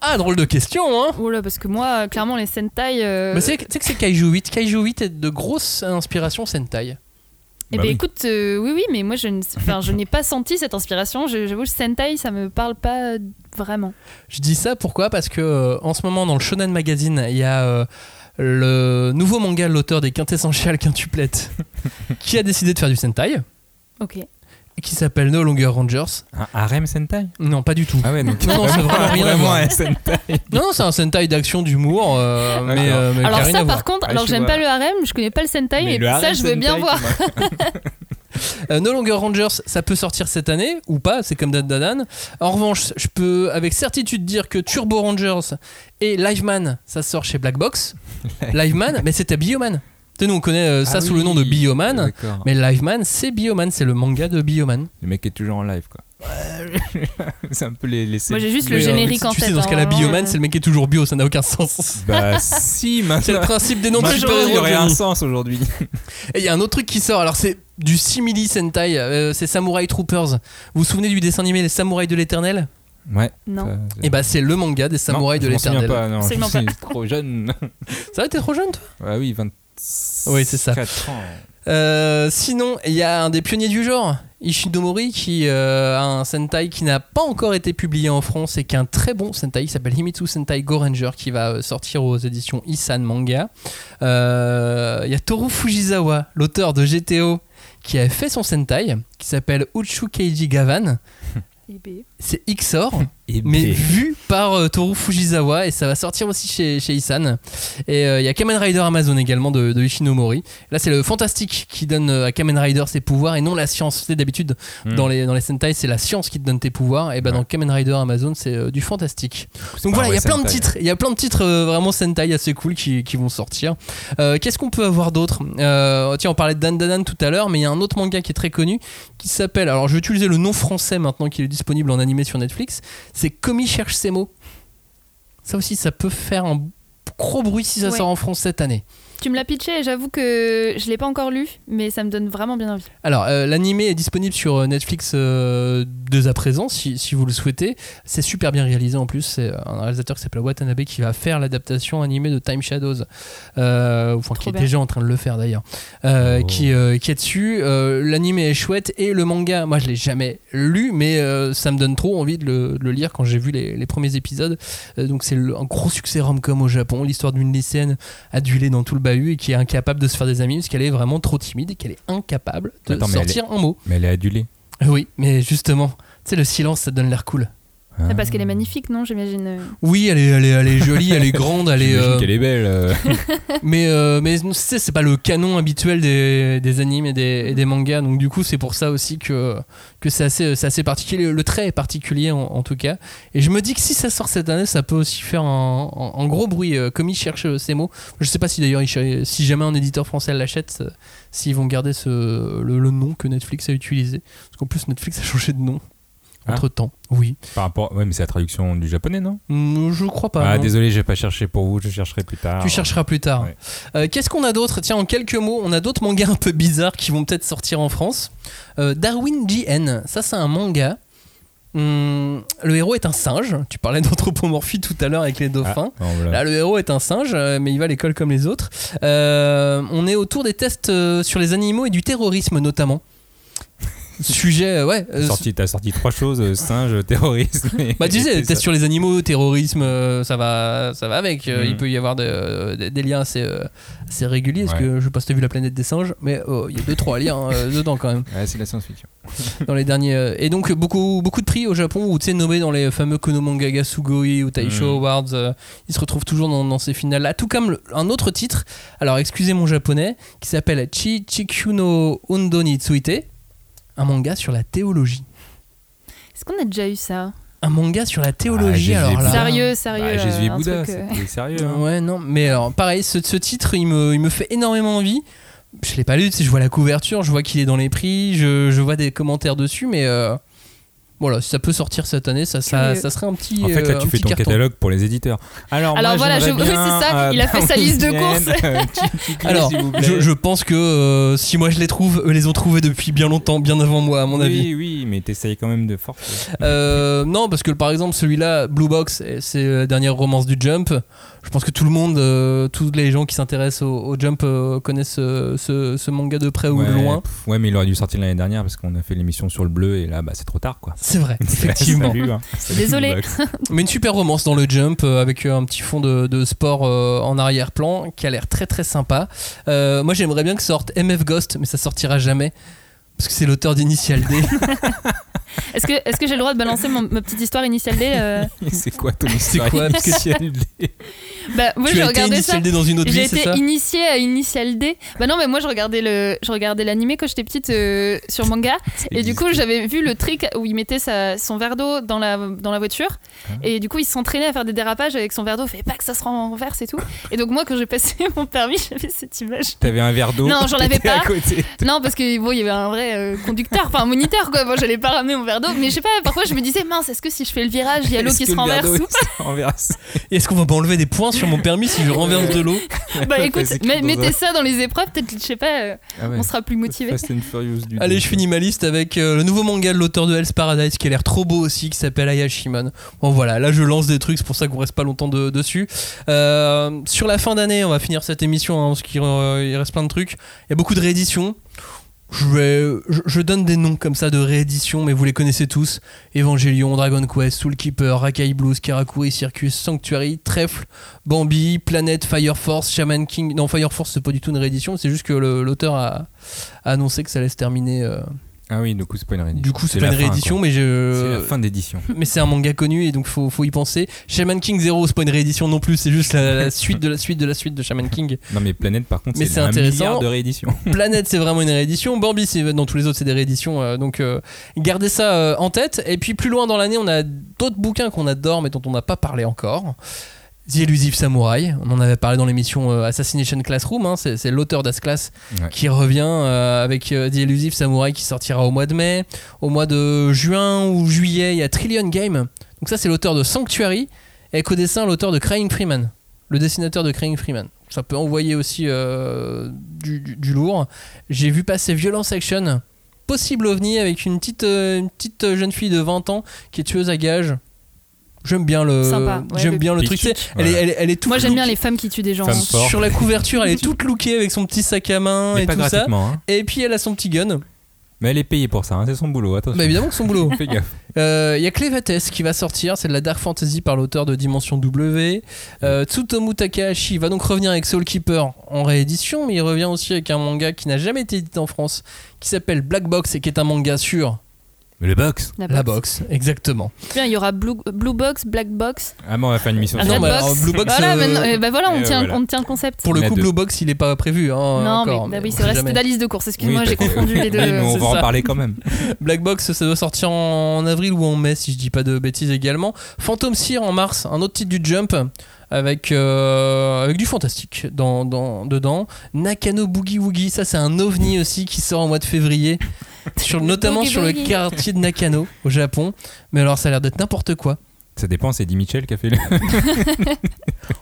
Ah, drôle de question, hein Oh là, parce que moi, clairement, les Sentai. euh, Mais c'est- tu sais que c'est Kaiju 8. Kaiju 8 est de grosse inspiration Sentai. Eh Bah ben oui. écoute, euh, oui, oui, mais moi, je, je n'ai pas senti cette inspiration. J'avoue, le Sentai, ça me parle pas euh, vraiment. Je dis ça pourquoi? Parce que euh, en ce moment dans le Shonen Magazine, il y a euh, le nouveau manga l'auteur des quintessentiales quintuplettes (laughs) qui a décidé de faire du Sentai Ok. Qui s'appelle No Longer Rangers. Un harem Sentai Non, pas du tout. Ah ouais, donc Non, non, c'est vraiment rien à vraiment voir. un Sentai. Non, non, c'est un Sentai d'action d'humour, euh, mais, euh, mais Alors ça, voir. par contre, alors je j'aime pas le harem, je connais pas le Sentai, mais, le ça, harem je veux bien voir. (laughs) Euh, no Longer Rangers, ça peut sortir cette année ou pas, c'est comme Dan Dadan. En revanche, je peux avec certitude dire que Turbo Rangers et Liveman, ça sort chez Black Box. (laughs) Liveman, mais c'était Bioman. Tu sais, nous on connaît euh, ça Ah sous le nom de oui. Bioman. D'accord. Mais Liveman, c'est Bioman, c'est le manga de Bioman. Le mec est toujours en live, quoi. (laughs) c'est un peu les. les Moi, j'ai juste le Mais, euh, générique tu en sais, tête. dans ce hein, cas-là, vraiment, Bioman, c'est le mec qui est toujours bio, ça n'a aucun sens. Bah, si, (laughs) maintenant. C'est le principe des noms de Maintenant, il y super-héros. aurait un sens aujourd'hui. (laughs) Et il y a un autre truc qui sort, alors c'est du simili Sentai, euh, c'est Samurai Troopers. Vous vous souvenez du dessin animé Les Samouraïs de l'éternel? Ouais. Non. Et bah c'est le manga des Samouraïs non, de je m'en souviens l'éternel. pas, non, Absolument je suis trop jeune. Ça va, t'es trop jeune toi? Ah oui, 20. Oui, c'est ça. 4 ans. Euh, sinon, il y a un des pionniers du genre, Ishinomori, qui euh, a un Sentai qui n'a pas encore été publié en France et qui est un très bon Sentai qui s'appelle Himitsu Sentai Go Ranger qui va euh, sortir aux éditions Isan Manga. Euh, Il y a Toru Fujisawa, l'auteur de GTO, qui a fait son Sentai qui s'appelle Uchu Keiji Gavan. (laughs) C'est Xor. Et mais vu par euh, Toru Fujisawa et ça va sortir aussi chez, chez Isan. Et euh, il y a Kamen Rider Amazon également de, de Ishinomori. Là, c'est le fantastique qui donne euh, à Kamen Rider ses pouvoirs et non la science. C'est d'habitude Hmm. dans les dans les Sentai, c'est la science qui te donne tes pouvoirs. Et Ouais. dans Kamen Rider Amazon, c'est euh, du fantastique. Donc voilà, il y a plein de titres. Il y a plein de titres vraiment Sentai assez cool qui, qui vont sortir. Qu'est-ce qu'on peut avoir d'autre? Tiens, on parlait de Dan Dan Dan tout à l'heure, mais il y a un autre manga qui est très connu qui s'appelle. Alors, je vais utiliser le nom français maintenant qu'il est disponible en animé sur Netflix. C'est Komi cherche ses mots. Ça aussi, ça peut faire un gros bruit si ça Ouais. sort en France cette année. Tu me l'as pitché et j'avoue que je l'ai pas encore lu, mais ça me donne vraiment bien envie. Alors, euh, l'animé est disponible sur euh, Netflix euh, dès à présent, si, si vous le souhaitez. C'est super bien réalisé en plus. C'est un réalisateur qui s'appelle Watanabe qui va faire l'adaptation animée de Time Shadows, euh, enfin qui est déjà en train de le faire d'ailleurs, euh, Oh. qui, euh, qui est dessus. Euh, l'animé est chouette et le manga, moi je l'ai jamais lu, mais euh, ça me donne trop envie de le, de le lire quand j'ai vu les, les premiers épisodes. Euh, donc c'est le- un gros succès rom-com au Japon, l'histoire d'une lycéenne adulée dans tout le bahut et qui est incapable de se faire des amis parce qu'elle est vraiment trop timide et qu'elle est incapable de Attends, sortir un mot. Mais elle est adulée. Oui, mais justement, tu sais, le silence, ça donne l'air cool. Ah. Parce qu'elle est magnifique, non J'imagine. euh. Oui, elle est, elle est, elle est jolie, elle est (laughs) grande, elle est. J'imagine euh, qu'elle est belle. euh. (laughs) mais euh, mais tu sais, c'est pas le canon habituel des, des animes et des, et des mangas, donc du coup, c'est pour ça aussi que, que c'est assez, c'est assez particulier. Le trait est particulier en, en tout cas. Et je me dis que si ça sort cette année, ça peut aussi faire un, un- un gros bruit. euh, Comme ils cherchent euh, ces mots. Je sais pas si d'ailleurs, si jamais un éditeur français l'achète, s'ils vont garder ce, le, le nom que Netflix a utilisé. Parce qu'en plus, Netflix a changé de nom. Ah. Entre temps, oui. Par rapport. Ouais, mais c'est la traduction du japonais, non? Mm, Je crois pas. Ah, non. désolé, j'ai pas cherché pour vous, je chercherai plus tard. Tu chercheras plus tard. Ouais. Euh, Qu'est-ce qu'on a d'autre? Tiens, en quelques mots, on a d'autres mangas un peu bizarres qui vont peut-être sortir en France. Euh, Darwin GN, ça c'est un manga. Hum, le héros est un singe. Tu parlais (laughs) d'anthropomorphie tout à l'heure avec les Ah, dauphins. voilà. Là, le héros est un singe, euh, mais il va à l'école comme les autres. Euh, on est autour des tests sur les animaux et du terrorisme notamment. Sujet, euh, ouais. euh, Sorti- T'as sorti trois choses euh, singe, (laughs) terrorisme. et- bah tu sais, ça. sur les animaux, terrorisme, ça va, ça va avec. Il peut y avoir de- des, liens assez, assez réguliers. Parce Ouais. que je sais pas si t'as vu la planète des singes, mais oh, il y a deux trois liens (laughs) dedans quand même Ouais, c'est la science-fiction. (laughs) dans les derniers. et donc beaucoup, beaucoup de prix au Japon où tu sais nommés dans les fameux Konomangaga Sugoi ou Taisho Mhm. Awards, euh, ils se retrouvent toujours dans, dans ces finales là. Tout comme le- un autre titre. Alors excusez mon japonais, qui s'appelle Chi Chikyu no Undo ni Tsuite, un manga sur la théologie. Est-ce qu'on a déjà eu ça un manga sur la théologie. Jésus alors là. Sérieux, sérieux. Bah, Jésus et euh, Bouddha, truc, euh, sérieux. hein. Ouais, non, mais alors pareil, ce, ce titre, il me, il me fait énormément envie. Je l'ai pas lu, tu sais, je vois la couverture, je vois qu'il est dans les prix, je, je vois des commentaires dessus, mais euh, voilà, si ça peut sortir cette année, ça, ça, ça serait un petit. En fait, là, euh, tu fais ton carton. catalogue pour les éditeurs. Alors, Alors moi, voilà, je- oui, c'est ça, euh, il a fait sa liste de courses. (laughs) euh, Alors, je, je pense que euh, si moi je les trouve, eux les ont trouvés depuis bien longtemps, bien avant moi, à mon avis. Oui, oui, mais t'essayes quand même de fort. Euh, non, parce que par exemple, celui-là, Blue Box, c'est la dernière romance du Jump. Je pense que tout le monde, euh, tous les gens qui s'intéressent au, au Jump euh, connaissent euh, ce, ce manga de près ou de loin. pff, Ouais, mais il aurait dû sortir l'année dernière parce qu'on a fait l'émission sur le bleu et là, bah, c'est trop tard, quoi. C'est vrai, (laughs) effectivement. Salut, hein. Salut, Désolé. (laughs) Mais une super romance dans le Jump euh, avec un petit fond de, de sport euh, en arrière-plan qui a l'air très très sympa. Euh, moi j'aimerais bien que sorte MF Ghost, mais ça sortira jamais. Parce que c'est l'auteur d'Initial D. (laughs) Est-ce que, est que j'ai le droit de balancer mon- ma petite histoire initiale D euh (laughs) c'est quoi ton C'est histoire quoi Parce que initiale (laughs) Bah, moi, tu j'ai as été regardé ça. Initial D dans une autre J'ai vie, c'est été initiée à Initial D. Bah non, mais moi je regardais le, je regardais l'animé quand j'étais petite euh, sur manga, (laughs) et du coup j'avais vu le trick où il mettait sa, son verre d'eau dans la, dans la voiture, Ah. et du coup il s'entraînait à faire des dérapages avec son verre d'eau, fait pas que ça se renverse et tout. Et donc moi quand j'ai passé mon permis, j'avais cette image. T'avais un verre d'eau Non, j'en avais pas. Non, parce que bon, il y avait un vrai euh, conducteur, enfin un moniteur quoi. Moi j'allais pas ramener mon verre d'eau, mais je sais pas, parfois je me disais mince, est-ce que si je fais le virage, il y a l'eau qui que se renverse Et Est-ce qu'on va pas enlever des points sur mon permis si je (laughs) renverse de l'eau (laughs) Bah écoute, mettez ça dans les épreuves, peut-être, je sais pas, euh, Ah ouais. on sera plus motivé. Allez, je finis ma liste avec euh, le nouveau manga de l'auteur de Hell's Paradise qui a l'air trop beau aussi, qui s'appelle Ayashimon. Bon voilà, là je lance des trucs, c'est pour ça qu'on reste pas longtemps de- dessus. Euh, sur la fin d'année, on va finir cette émission, hein, parce qu'il euh, il reste plein de trucs. Il y a beaucoup de rééditions. Je, donne des noms comme ça de rééditions, mais vous les connaissez tous. Evangelion, Dragon Quest, Soulkeeper, Rakai Blues, Karakuri, Circus, Sanctuary, Trèfle, Bambi, Planet, Fire Force, Shaman King. Non, Fire Force, c'est pas du tout une réédition, c'est juste que l'auteur a, a annoncé que ça allait se terminer. euh, Ah oui, du coup, c'est pas une réédition. du coup, c'est pas une réédition, mais C'est je. la fin d'édition. (laughs) Mais c'est un manga connu et donc faut, faut y penser. Shaman King Zero, c'est pas une réédition non plus, c'est juste la, la suite de la suite de la suite de Shaman King. (laughs) Non, mais Planète, par contre, c'est c'est un milliard de rééditions. (laughs) Planète, c'est vraiment une réédition. Bambi, c'est dans tous les autres, c'est des rééditions. euh, donc euh, gardez ça euh, en tête. Et puis plus loin dans l'année, on a d'autres bouquins qu'on adore mais dont on n'a pas parlé encore. The Elusive Samurai, on en avait parlé dans l'émission euh, Assassination Classroom, hein, c'est l'auteur d'As-Class Ouais. qui revient euh, avec euh, The Elusive Samurai qui sortira au mois de mai. Au mois de juin ou juillet, il y a Trillion Game. Donc ça, c'est l'auteur de Sanctuary, et qu'au dessin, l'auteur de Crying Freeman, le dessinateur de Crying Freeman. Ça peut envoyer aussi euh, du, du- du lourd. J'ai vu passer Violence Action, possible ovni avec une petite, une petite jeune fille de 20 ans qui est tueuse à gages. J'aime bien le, Sympa, ouais, j'aime le bien le truc. tu sais, Elle, est, elle, est- elle est toute Moi j'aime bien look- les femmes qui tuent des gens. Femme forte. sur la couverture, elle est toute lookée avec son petit sac à main Mais et pas tout ça. gratuitement. hein. Et puis elle a son petit gun. Mais elle est payée pour ça, hein, c'est son boulot. Attention. Bah évidemment que son boulot. (laughs) Fais gaffe. Euh, Il y a Clevates qui va sortir, c'est de la Dark Fantasy par l'auteur de Dimension W. Euh, Tsutomu Takahashi va donc revenir avec Soul Keeper en réédition, mais il revient aussi avec un manga qui n'a jamais été édité en France, qui s'appelle Black Box et qui est un manga sur Mais le box la box, exactement. Bien, il y aura Blue, Blue Box, Black Box, Ah bon, on va faire une émission Ah non, alors, Box. Blue Box, voilà, euh, eh ben voilà, on, et tient, voilà. on tient le concept. Pour le coup. Blue Box, il est pas prévu. hein, non, encore, mais, bah oui, c'est vrai, c'était la liste de courses. Excuse-moi, Oui, j'ai confondu les deux. mais on va en parler quand même. (laughs) Black Box, ça doit sortir en avril ou en mai, si je dis pas de bêtises également. Phantom Seer en mars, un autre titre du Jump. Avec, euh, avec du fantastique dans, dans- dedans. Nakano Boogie Woogie, ça c'est un ovni aussi qui sort en mois de février, sur, notamment sur le quartier de Nakano au Japon. Mais alors ça a l'air d'être n'importe quoi. Ça dépend, c'est Eddie Mitchell qui a fait le. (laughs)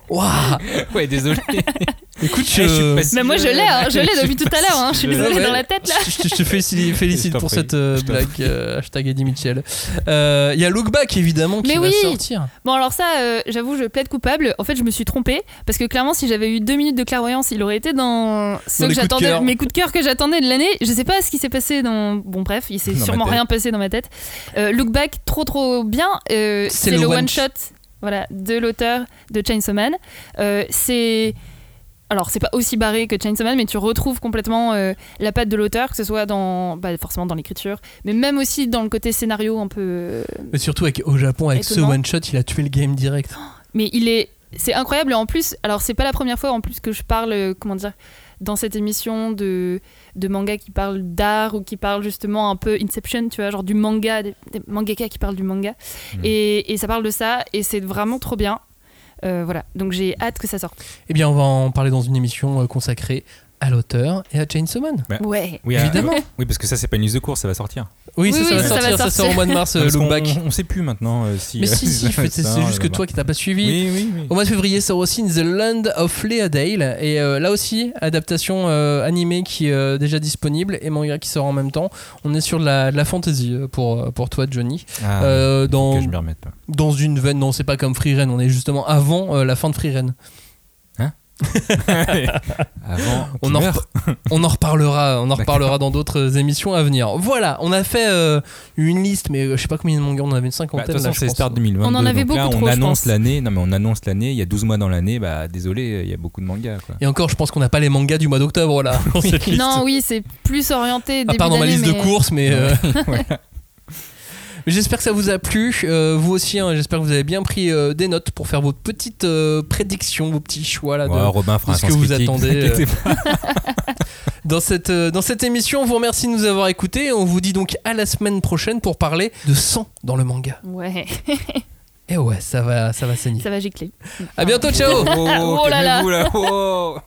Waouh ouais, désolé. (laughs) Écoute, Eh, je suis je, Mais moi je jeune. l'ai, hein, je l'ai depuis tout à l'heure. hein, Je suis Je- désolée Ouais. dans la tête là. je, te- je te félicite, Je pour cette euh, je blague. euh, hashtag Eddie Mitchell. Euh, Il y a Look Back évidemment qui Mais va oui. sortir. Bon alors ça, euh, j'avoue, je plaide coupable. En fait, je me suis trompée parce que clairement, si j'avais eu deux minutes de clairvoyance, il aurait été dans ceux que j'attendais, mes coups de cœur que j'attendais de l'année. Je sais pas ce qui s'est passé dans. Bon bref, il s'est sûrement rien passé dans ma tête. Euh, Look Back, trop trop bien. Euh, C'est le le, one one shot, voilà, de l'auteur de Chainsaw Man. Euh, c'est alors, c'est pas aussi barré que Chainsaw Man, mais tu retrouves complètement euh, la patte de l'auteur, que ce soit dans, bah, forcément dans l'écriture, mais même aussi dans le côté scénario un peu. euh, Mais surtout avec, au Japon, avec ce Étonnant. one shot, il a tué le game direct. Mais il est, c'est incroyable. Et en plus, alors c'est pas la première fois en plus que je parle, euh, comment dire, dans cette émission de, de manga qui parlent d'art ou qui parlent justement un peu Inception, tu vois, genre du manga, des, des mangaka qui parlent du manga. Mhm. Et, et ça parle de ça et c'est vraiment trop bien. Euh, voilà, donc j'ai hâte que ça sorte. Eh bien, on va en parler dans une émission euh, consacrée à l'auteur et à Chainsaw Man. Ouais. Oui, Évidemment. oui, parce que ça, c'est pas une liste de course, ça va sortir. Oui, Oui, ça, ça oui, va ça va sortir, ça sort au mois de mars, euh, Look Back. on, sait plus maintenant euh, si. Mais si, si, (laughs) ça c'est juste que bah. toi qui t'as pas suivi. Oui, oui, oui. Au mois de février sort aussi The Land of Leadale et euh, là aussi adaptation euh, animée qui est euh, déjà disponible et manga qui sort en même temps. On est sur de la, de la fantasy euh, pour, euh, pour toi Johnny. Ah, Euh, dans, que je m'y remette. dans une veine, non c'est pas comme Free Ren, on est justement avant euh, la fin de Free Ren. (laughs) Avant. On en, on reparlera, on en reparlera dans d'autres émissions à venir. Voilà, on a fait euh, une liste, mais euh, je sais pas combien de mangas, on en avait une Bah, De cinquantaine. toute façon, c'est 2022. On en avait là, beaucoup on annonce l'année. Non, mais on annonce l'année. Il y a 12 mois dans l'année. Bah, désolé, il y a beaucoup de mangas. Quoi. Et encore, je pense qu'on n'a pas les mangas du mois d'octobre là. (laughs) Non, oui, c'est plus orienté à début part dans ma liste de courses, mais. euh, Voilà. (laughs) J'espère que ça vous a plu, euh, vous aussi. hein, J'espère que vous avez bien pris euh, des notes pour faire vos petites euh, prédictions, vos petits choix là. de- Ouais, Robin fera de ce que vous critique, attendez. (laughs) Dans cette, euh, dans cette émission, on vous remercie de nous avoir écoutés. On vous dit donc à la semaine prochaine pour parler de sang dans le manga. Ouais, (laughs) Et ouais, ça va, ça va saigner. ça va gicler. À bientôt, ciao Oh, (laughs) Oh là là. là. Oh.